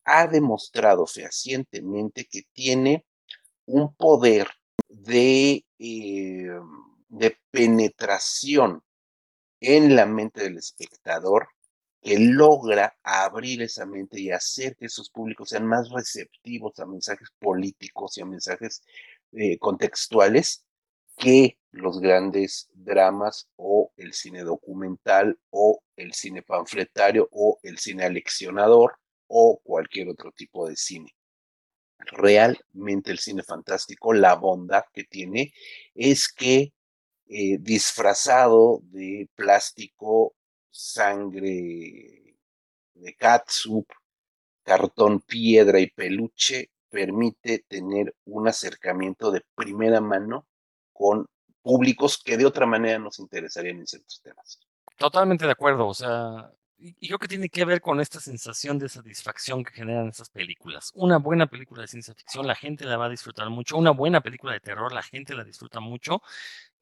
ha demostrado fehacientemente que tiene un poder de, de penetración en la mente del espectador que logra abrir esa mente y hacer que esos públicos sean más receptivos a mensajes políticos y a mensajes eh, contextuales que los grandes dramas o el cine documental o el cine panfletario o el cine aleccionador o cualquier otro tipo de cine. Realmente el cine fantástico, la bondad que tiene es que eh, disfrazado de plástico, sangre de catsup, cartón piedra y peluche, permite tener un acercamiento de primera mano con públicos que de otra manera nos interesarían en ciertos temas. Totalmente de acuerdo, o sea, y y creo que tiene que ver con esta sensación de satisfacción que generan estas películas. Una buena película de ciencia ficción, la gente la va a disfrutar mucho. Una buena película de terror, la gente la disfruta mucho.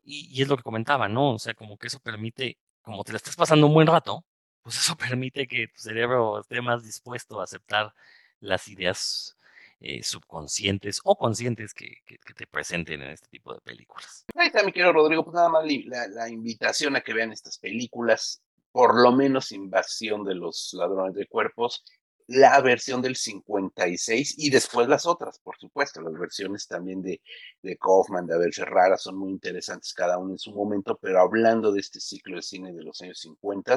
Y, es lo que comentaba, ¿no? O sea, como que eso permite, como te la estás pasando un buen rato, pues eso permite que tu cerebro esté más dispuesto a aceptar las ideas eh, subconscientes o conscientes que, te presenten en este tipo de películas. Ahí está, mi querido Rodrigo, pues nada más la invitación a que vean estas películas, por lo menos Invasión de los Ladrones de Cuerpos, la versión del 56 y después las otras, por supuesto, las versiones también de, de Kaufman, de Abel Ferrara, son muy interesantes cada uno en su momento, pero hablando de este ciclo de cine de los años 50,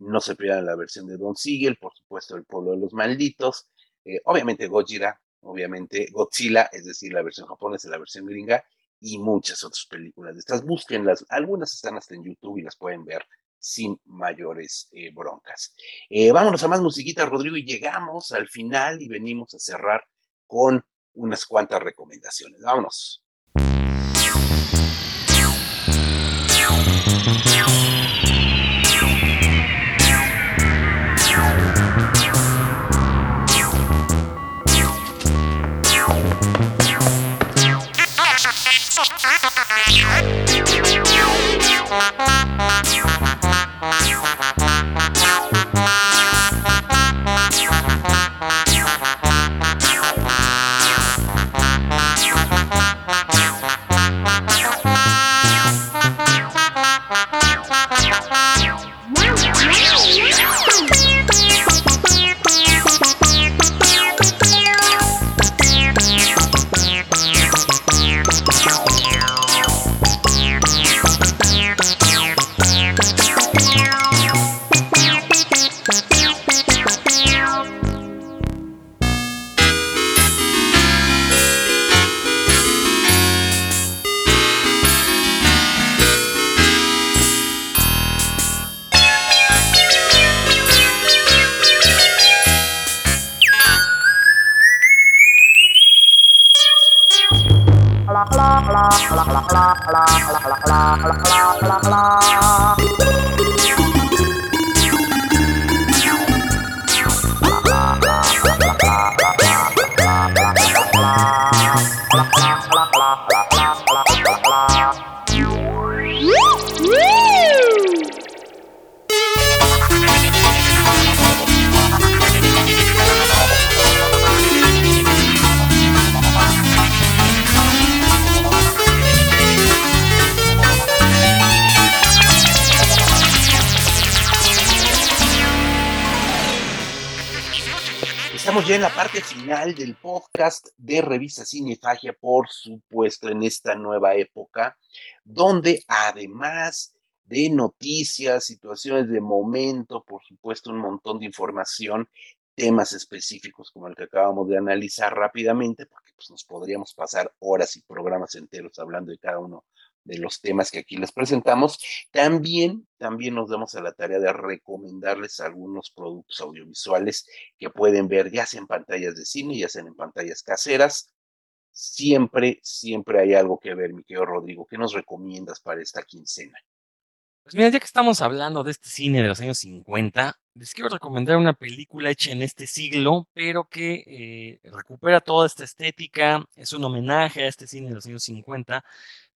no se pierdan la versión de Don Siegel, por supuesto, El Pueblo de los Malditos, eh, obviamente Gojira, obviamente Godzilla, es decir, la versión japonesa, la versión gringa, y muchas otras películas de estas. Búsquenlas, algunas están hasta en YouTube y las pueden ver sin mayores eh, broncas. Eh, vámonos a más musiquita, Rodrigo, y llegamos al final y venimos a cerrar con unas cuantas recomendaciones. Vámonos. Revista Cinefagia, por supuesto, en esta nueva época, donde además de noticias, situaciones de momento, por supuesto, un montón de información, temas específicos como el que acabamos de analizar rápidamente, porque pues, nos podríamos pasar horas y programas enteros hablando de cada uno de los temas que aquí les presentamos. También, también nos damos a la tarea de recomendarles algunos productos audiovisuales que pueden ver ya sea en pantallas de cine, ya sean en pantallas caseras. Siempre, siempre hay algo que ver, mi querido Rodrigo. ¿Qué nos recomiendas para esta quincena? Pues mira, ya que estamos hablando de este cine de los años 50, les quiero recomendar una película hecha en este siglo, pero que eh, recupera toda esta estética, es un homenaje a este cine de los años 50,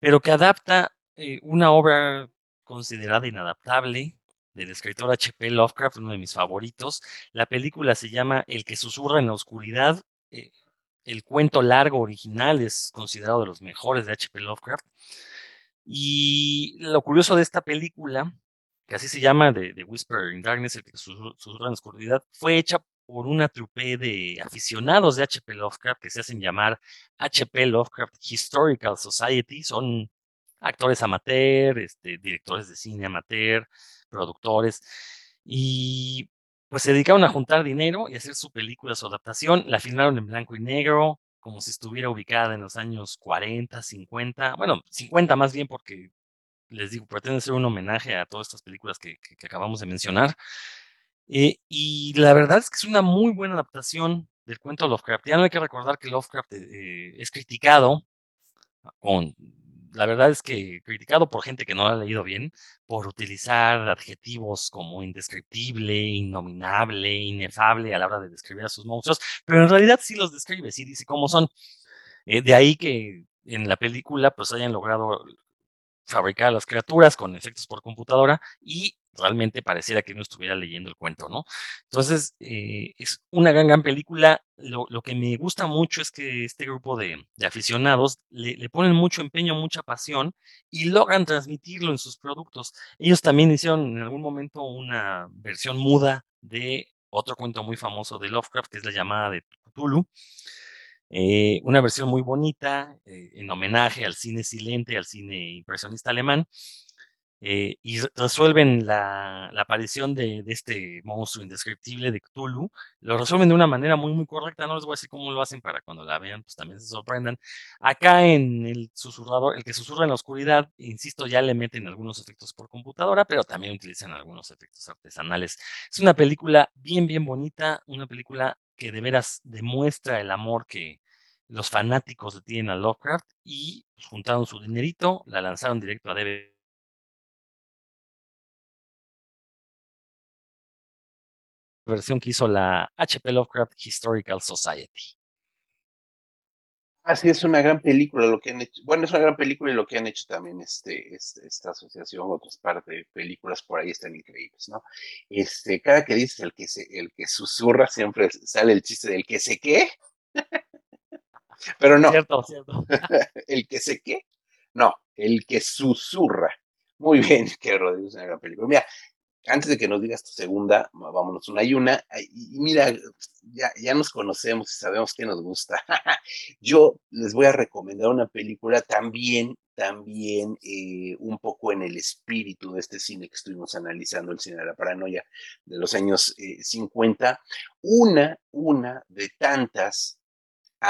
pero que adapta eh, una obra considerada inadaptable del escritor H.P. Lovecraft, uno de mis favoritos. La película se llama El que susurra en la oscuridad. eh, el cuento largo original es considerado de los mejores de H.P. Lovecraft. Y lo curioso de esta película, que así se llama, de, de Whisper in Darkness, el que susurra en la oscuridad, fue hecha por una trupe de aficionados de H.P. Lovecraft que se hacen llamar H.P. Lovecraft Historical Society. Son actores amateur, este, directores de cine amateur, productores, y pues se dedicaron a juntar dinero y hacer su película, su adaptación. La filmaron en blanco y negro, como si estuviera ubicada en los años 40, 50, bueno, 50 más bien porque les digo, pretende ser un homenaje a todas estas películas que, que- que acabamos de mencionar. Eh, y la verdad es que es una muy buena adaptación del cuento Lovecraft. Ya no hay que recordar que Lovecraft eh, es criticado con, la verdad es que criticado por gente que no lo ha leído bien, por utilizar adjetivos como indescriptible, innominable, inefable a la hora de describir a sus monstruos, pero en realidad sí los describe, sí dice cómo son. Eh, de ahí que en la película pues hayan logrado fabricar las criaturas con efectos por computadora y realmente pareciera que no estuviera leyendo el cuento, ¿no? Entonces, eh, es una gran, gran película. Lo, lo que me gusta mucho es que este grupo de, de aficionados le, le ponen mucho empeño, mucha pasión y logran transmitirlo en sus productos. Ellos también hicieron en algún momento una versión muda de otro cuento muy famoso de Lovecraft, que es la llamada de Cthulhu. Eh, una versión muy bonita, eh, en homenaje al cine silente, al cine impresionista alemán, eh, y re- resuelven la, aparición de, este monstruo indescriptible de Cthulhu, lo resuelven de una manera muy, muy correcta, no les voy a decir cómo lo hacen para cuando la vean, pues también se sorprendan. Acá en el susurrador, el que susurra en la oscuridad, insisto, ya le meten algunos efectos por computadora, pero también utilizan algunos efectos artesanales. Es una película bien, bien bonita, una película que de veras demuestra el amor que los fanáticos tienen a Lovecraft y pues, juntaron su dinerito, la lanzaron directo a DVD. Versión que hizo la HP Lovecraft Historical Society. Así es una gran película lo que han hecho. Bueno, es una gran película y lo que han hecho también este, este- esta asociación, otras partes de películas por ahí están increíbles, ¿no? Este, cada que dices el que se, el que susurra, siempre sale el chiste del que se qué. Pero no, Cierto, cierto. el que se qué, no, el que susurra. Muy bien, que Rodrigo es una gran película. Mira, antes de que nos digas tu segunda, vámonos una y una. Y mira, ya, ya nos conocemos y sabemos que nos gusta. Yo les voy a recomendar una película también, también eh, un poco en el espíritu de este cine que estuvimos analizando, el cine de la paranoia de los años eh, 50. Una, una de tantas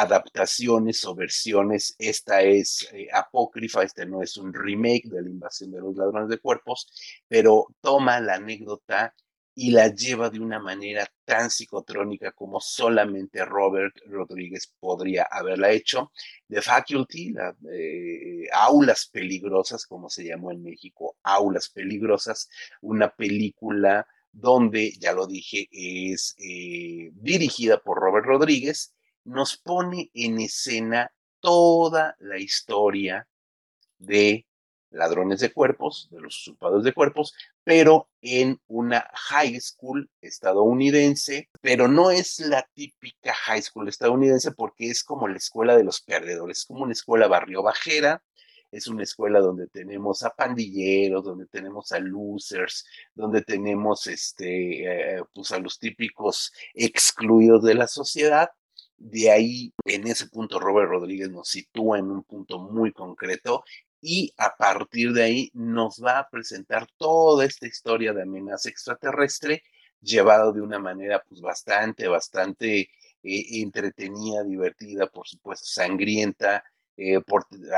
adaptaciones o versiones. Esta es eh, apócrifa, este no es un remake de la invasión de los ladrones de cuerpos, pero toma la anécdota y la lleva de una manera tan psicotrónica como solamente Robert Rodríguez podría haberla hecho. The Faculty, la, eh, Aulas Peligrosas, como se llamó en México, Aulas Peligrosas, una película donde, ya lo dije, es eh, dirigida por Robert Rodríguez, nos pone en escena toda la historia de ladrones de cuerpos, de los usurpadores de cuerpos, pero en una high school estadounidense, pero no es la típica high school estadounidense porque es como la escuela de los perdedores, es como una escuela barrio bajera, es una escuela donde tenemos a pandilleros, donde tenemos a losers, donde tenemos este, eh, pues a los típicos excluidos de la sociedad. De ahí, en ese punto, Robert Rodríguez nos sitúa en un punto muy concreto y a partir de ahí nos va a presentar toda esta historia de amenaza extraterrestre llevado de una manera pues bastante, bastante eh, entretenida, divertida, por supuesto, sangrienta. Eh,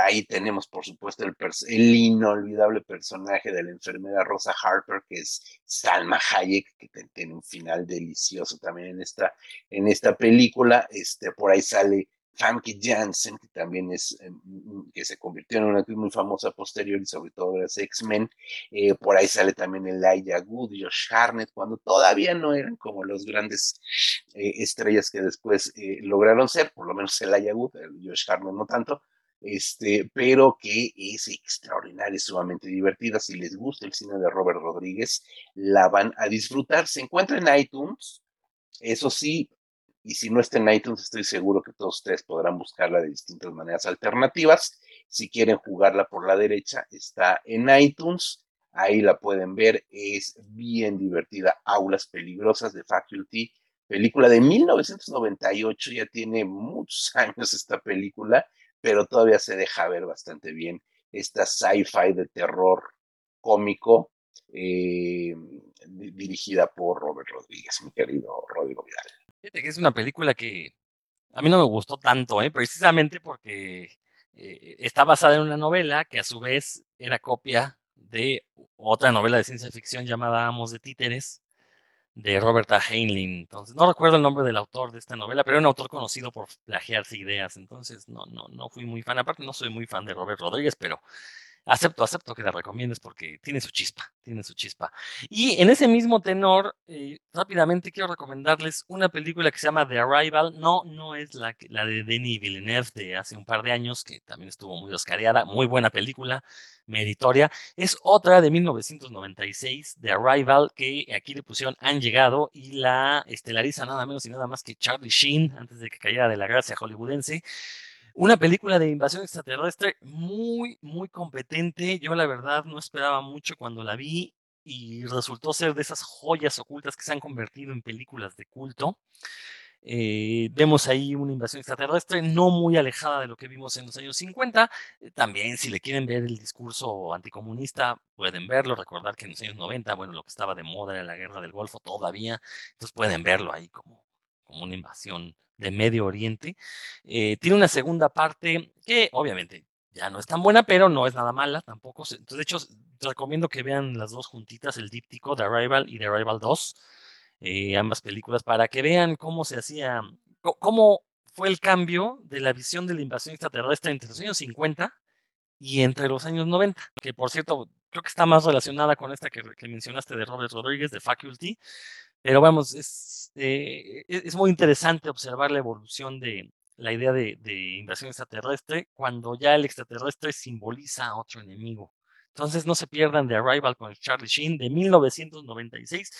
ahí tenemos, por supuesto, el, el, inolvidable personaje de la enfermera Rosa Harper, que es Salma Hayek, que tiene un final delicioso también en esta, en esta película. Este, por ahí sale Famke Janssen, que también es, eh, que se convirtió en una actriz muy famosa posterior y sobre todo de los X-Men. Eh, por ahí sale también Elijah Wood, Josh Harnett, cuando todavía no eran como los grandes eh, estrellas que después lograron ser, por lo menos Elijah Wood, Josh Harnett no tanto, este, pero que es extraordinaria, sumamente divertida. Si les gusta el cine de Robert Rodríguez, la van a disfrutar. Se encuentra en iTunes, eso sí, y si no está en iTunes, estoy seguro que todos ustedes podrán buscarla de distintas maneras alternativas. Si quieren jugarla por la derecha, está en iTunes. Ahí la pueden ver. Es bien divertida. Aulas peligrosas de Faculty. Película de 1998. Ya tiene muchos años esta película, pero todavía se deja ver bastante bien esta sci-fi de terror cómico eh, dirigida por Robert Rodríguez, mi querido Rodrigo Vidal. Es una película que a mí no me gustó tanto, ¿eh? precisamente porque eh, está basada en una novela que a su vez era copia de otra novela de ciencia ficción llamada Amos de Títeres, de Robert A. Heinlein. Entonces, no recuerdo el nombre del autor de esta novela, pero era un autor conocido por plagiarse ideas. Entonces, no, no, no fui muy fan. Aparte, no soy muy fan de Robert Rodríguez, pero acepto, acepto que la recomiendes porque tiene su chispa, tiene su chispa. Y en ese mismo tenor, eh, rápidamente quiero recomendarles una película que se llama The Arrival. No, no es la, la de Denis Villeneuve de hace un par de años, que también estuvo muy oscareada, muy buena película, meritoria. Es otra de 1996, The Arrival, que aquí le pusieron Han llegado y la estelariza nada menos y nada más que Charlie Sheen, antes de que cayera de la gracia hollywoodense. Una película de invasión extraterrestre muy, muy competente. Yo la verdad no esperaba mucho cuando la vi y resultó ser de esas joyas ocultas que se han convertido en películas de culto. Eh, vemos ahí una invasión extraterrestre no muy alejada de lo que vimos en los años 50. Eh, también si le quieren ver el discurso anticomunista, pueden verlo. Recordar que en los años 90, bueno, lo que estaba de moda era la guerra del Golfo todavía. Entonces pueden verlo ahí como, como una invasión de Medio Oriente. Eh, tiene una segunda parte que obviamente ya no es tan buena, pero no es nada mala tampoco. Entonces, de hecho, recomiendo que vean las dos juntitas, el díptico de Arrival y The Arrival 2, eh, ambas películas, para que vean cómo se hacía, cómo fue el cambio de la visión de la invasión extraterrestre entre los años 50 y entre los años 90, que por cierto, creo que está más relacionada con esta que, que mencionaste de Robert Rodríguez, de Faculty, pero vamos, es, eh, e, es muy interesante observar la evolución de la idea de, invasión extraterrestre cuando ya el extraterrestre simboliza a otro enemigo. Entonces no se pierdan de Arrival con Charlie Sheen de 1996.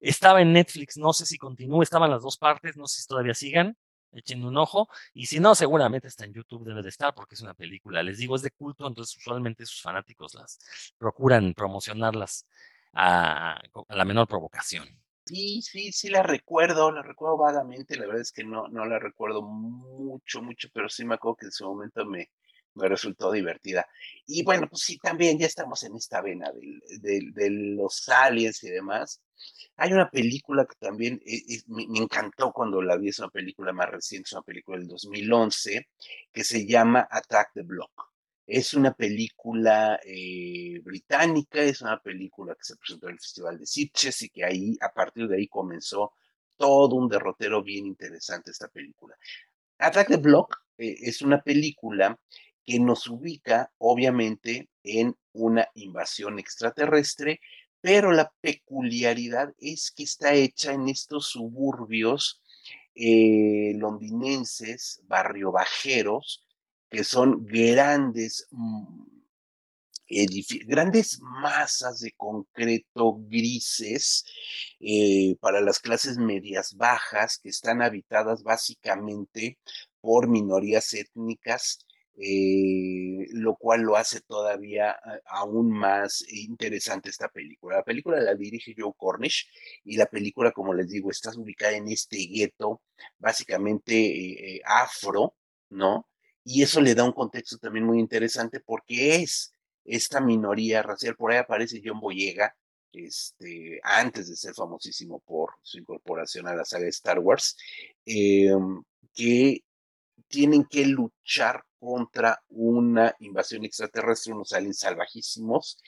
Estaba en Netflix, no sé si continúa, estaban las dos partes, no sé si todavía sigan, echen un ojo. Y si no, seguramente está en YouTube, debe de estar porque es una película. Les digo, es de culto, entonces usualmente sus fanáticos las procuran promocionarlas a, a la menor provocación. Sí, sí, sí la recuerdo, la recuerdo vagamente, la verdad es que no, no la recuerdo mucho, mucho, pero sí me acuerdo que en su momento me, me resultó divertida. Y bueno, pues sí, también ya estamos en esta vena de, los aliens y demás. Hay una película que también eh, eh, me, encantó cuando la vi, es una película más reciente, es una película del 2011, que se llama Attack the Block. Es una película eh, británica, es una película que se presentó en el Festival de Sitges y que ahí, a partir de ahí, comenzó todo un derrotero bien interesante esta película. Attack the Block eh, es una película que nos ubica, obviamente, en una invasión extraterrestre, pero la peculiaridad es que está hecha en estos suburbios eh, londinenses, barrio bajeros, que son grandes, mm, grandes masas de concreto grises eh, para las clases medias bajas que están habitadas básicamente por minorías étnicas, eh, lo cual lo hace todavía aún más interesante esta película. La película la dirige Joe Cornish y la película, como les digo, está ubicada en este gueto básicamente eh, afro, ¿no? Y eso le da un contexto también muy interesante porque es esta minoría racial. Por ahí aparece John Boyega, este, antes de ser famosísimo por su incorporación a la saga de Star Wars, em, que tienen que luchar contra una invasión extraterrestre, unos aliens salvajísimos,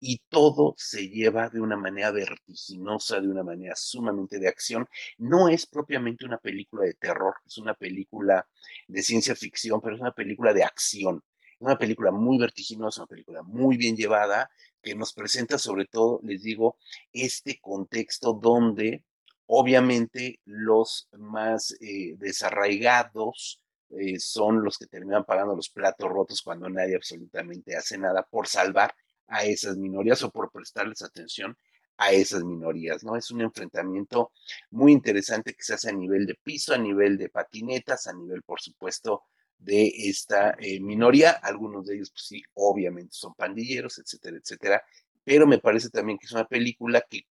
y todo se lleva de una manera vertiginosa, de una manera sumamente de acción. No es propiamente una película de terror, es una película de ciencia ficción, pero es una película de acción. Es una película muy vertiginosa, una película muy bien llevada, que nos presenta sobre todo, les digo, este contexto donde obviamente los más eh, desarraigados, eh, son los que terminan pagando los platos rotos cuando nadie absolutamente hace nada por salvar a esas minorías o por prestarles atención a esas minorías, ¿no? Es un enfrentamiento muy interesante que se hace a nivel de piso, a nivel de patinetas, a nivel, por supuesto, de esta eh, minoría. Algunos de ellos, pues sí, obviamente son pandilleros, etcétera, etcétera. Pero me parece también que es una película que,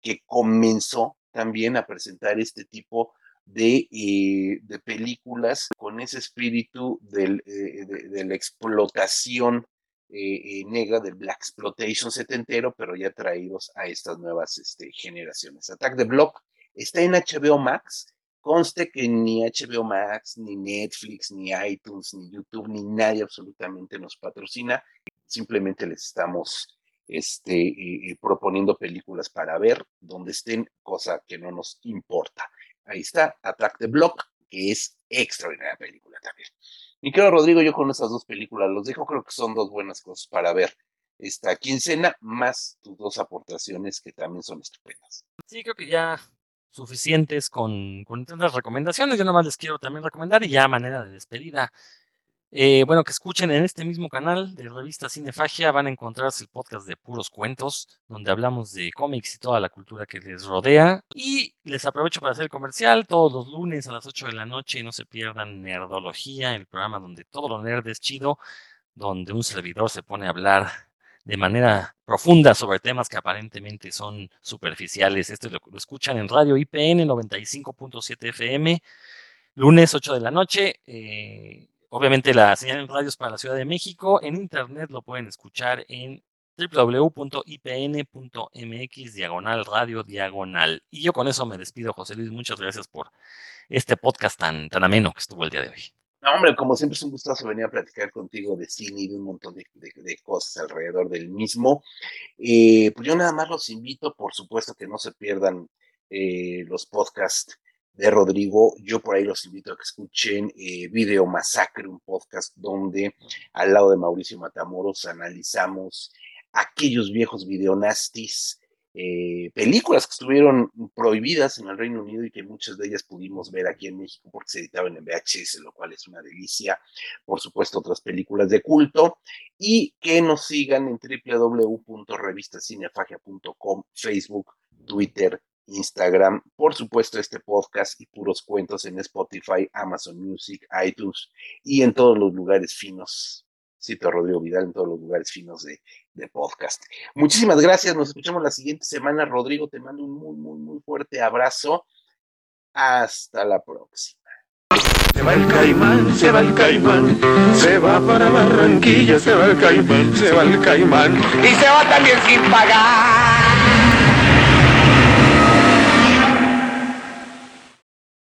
que comenzó también a presentar este tipo de, eh, de películas con ese espíritu del, eh, de, la explotación eh, negra del Black Exploitation setentero, pero ya traídos a estas nuevas este, generaciones. Attack the Block está en HBO Max. Conste que ni HBO Max, ni Netflix, ni iTunes, ni YouTube, ni nadie absolutamente nos patrocina. Simplemente les estamos este, proponiendo películas para ver donde estén, cosa que no nos importa. Ahí está, Attack the Block, que es extraordinaria película también. Mi querido Rodrigo, yo con esas dos películas los dejo, creo que son dos buenas cosas para ver esta quincena, más tus dos aportaciones que también son estupendas. Sí, creo que ya suficientes con, con las recomendaciones. Yo nada más les quiero también recomendar y ya manera de despedida. Eh, bueno, que escuchen en este mismo canal de revista Cinefagia van a encontrarse el podcast de puros cuentos, donde hablamos de cómics y toda la cultura que les rodea. Y les aprovecho para hacer el comercial todos los lunes a las 8 de la noche. No se pierdan Nerdología, el programa donde todo lo nerd es chido, donde un servidor se pone a hablar de manera profunda sobre temas que aparentemente son superficiales. Esto lo, escuchan en radio IPN 95.7 FM, lunes 8 de la noche. Eh, obviamente la señal en radios para la Ciudad de México. En internet lo pueden escuchar en www.ipn.mx diagonal radio diagonal. Y yo con eso me despido, José Luis. Muchas gracias por este podcast tan, tan ameno que estuvo el día de hoy. No, hombre, como siempre es un gustazo venir a platicar contigo de cine y de un montón de, cosas alrededor del mismo. Eh, pues yo nada más los invito, por supuesto, que no se pierdan eh, los podcasts de Rodrigo. Yo por ahí los invito a que escuchen eh, Video Masacre, un podcast donde al lado de Mauricio Matamoros analizamos aquellos viejos videonastis eh, películas que estuvieron prohibidas en el Reino Unido y que muchas de ellas pudimos ver aquí en México porque se editaban en VHS, lo cual es una delicia. Por supuesto, otras películas de culto y que nos sigan en www.revistacinefagia.com, Facebook, Twitter, Instagram, por supuesto este podcast y puros cuentos en Spotify, Amazon Music, iTunes y en todos los lugares finos Cito a Rodrigo Vidal en todos los lugares finos de, de, podcast. Muchísimas gracias, nos escuchamos la siguiente semana. Rodrigo, te mando un muy, muy, muy fuerte abrazo. Hasta la próxima. Se va el caimán, se va el caimán, se va para Barranquilla, se va el caimán, se va el caimán. Y se va también sin pagar.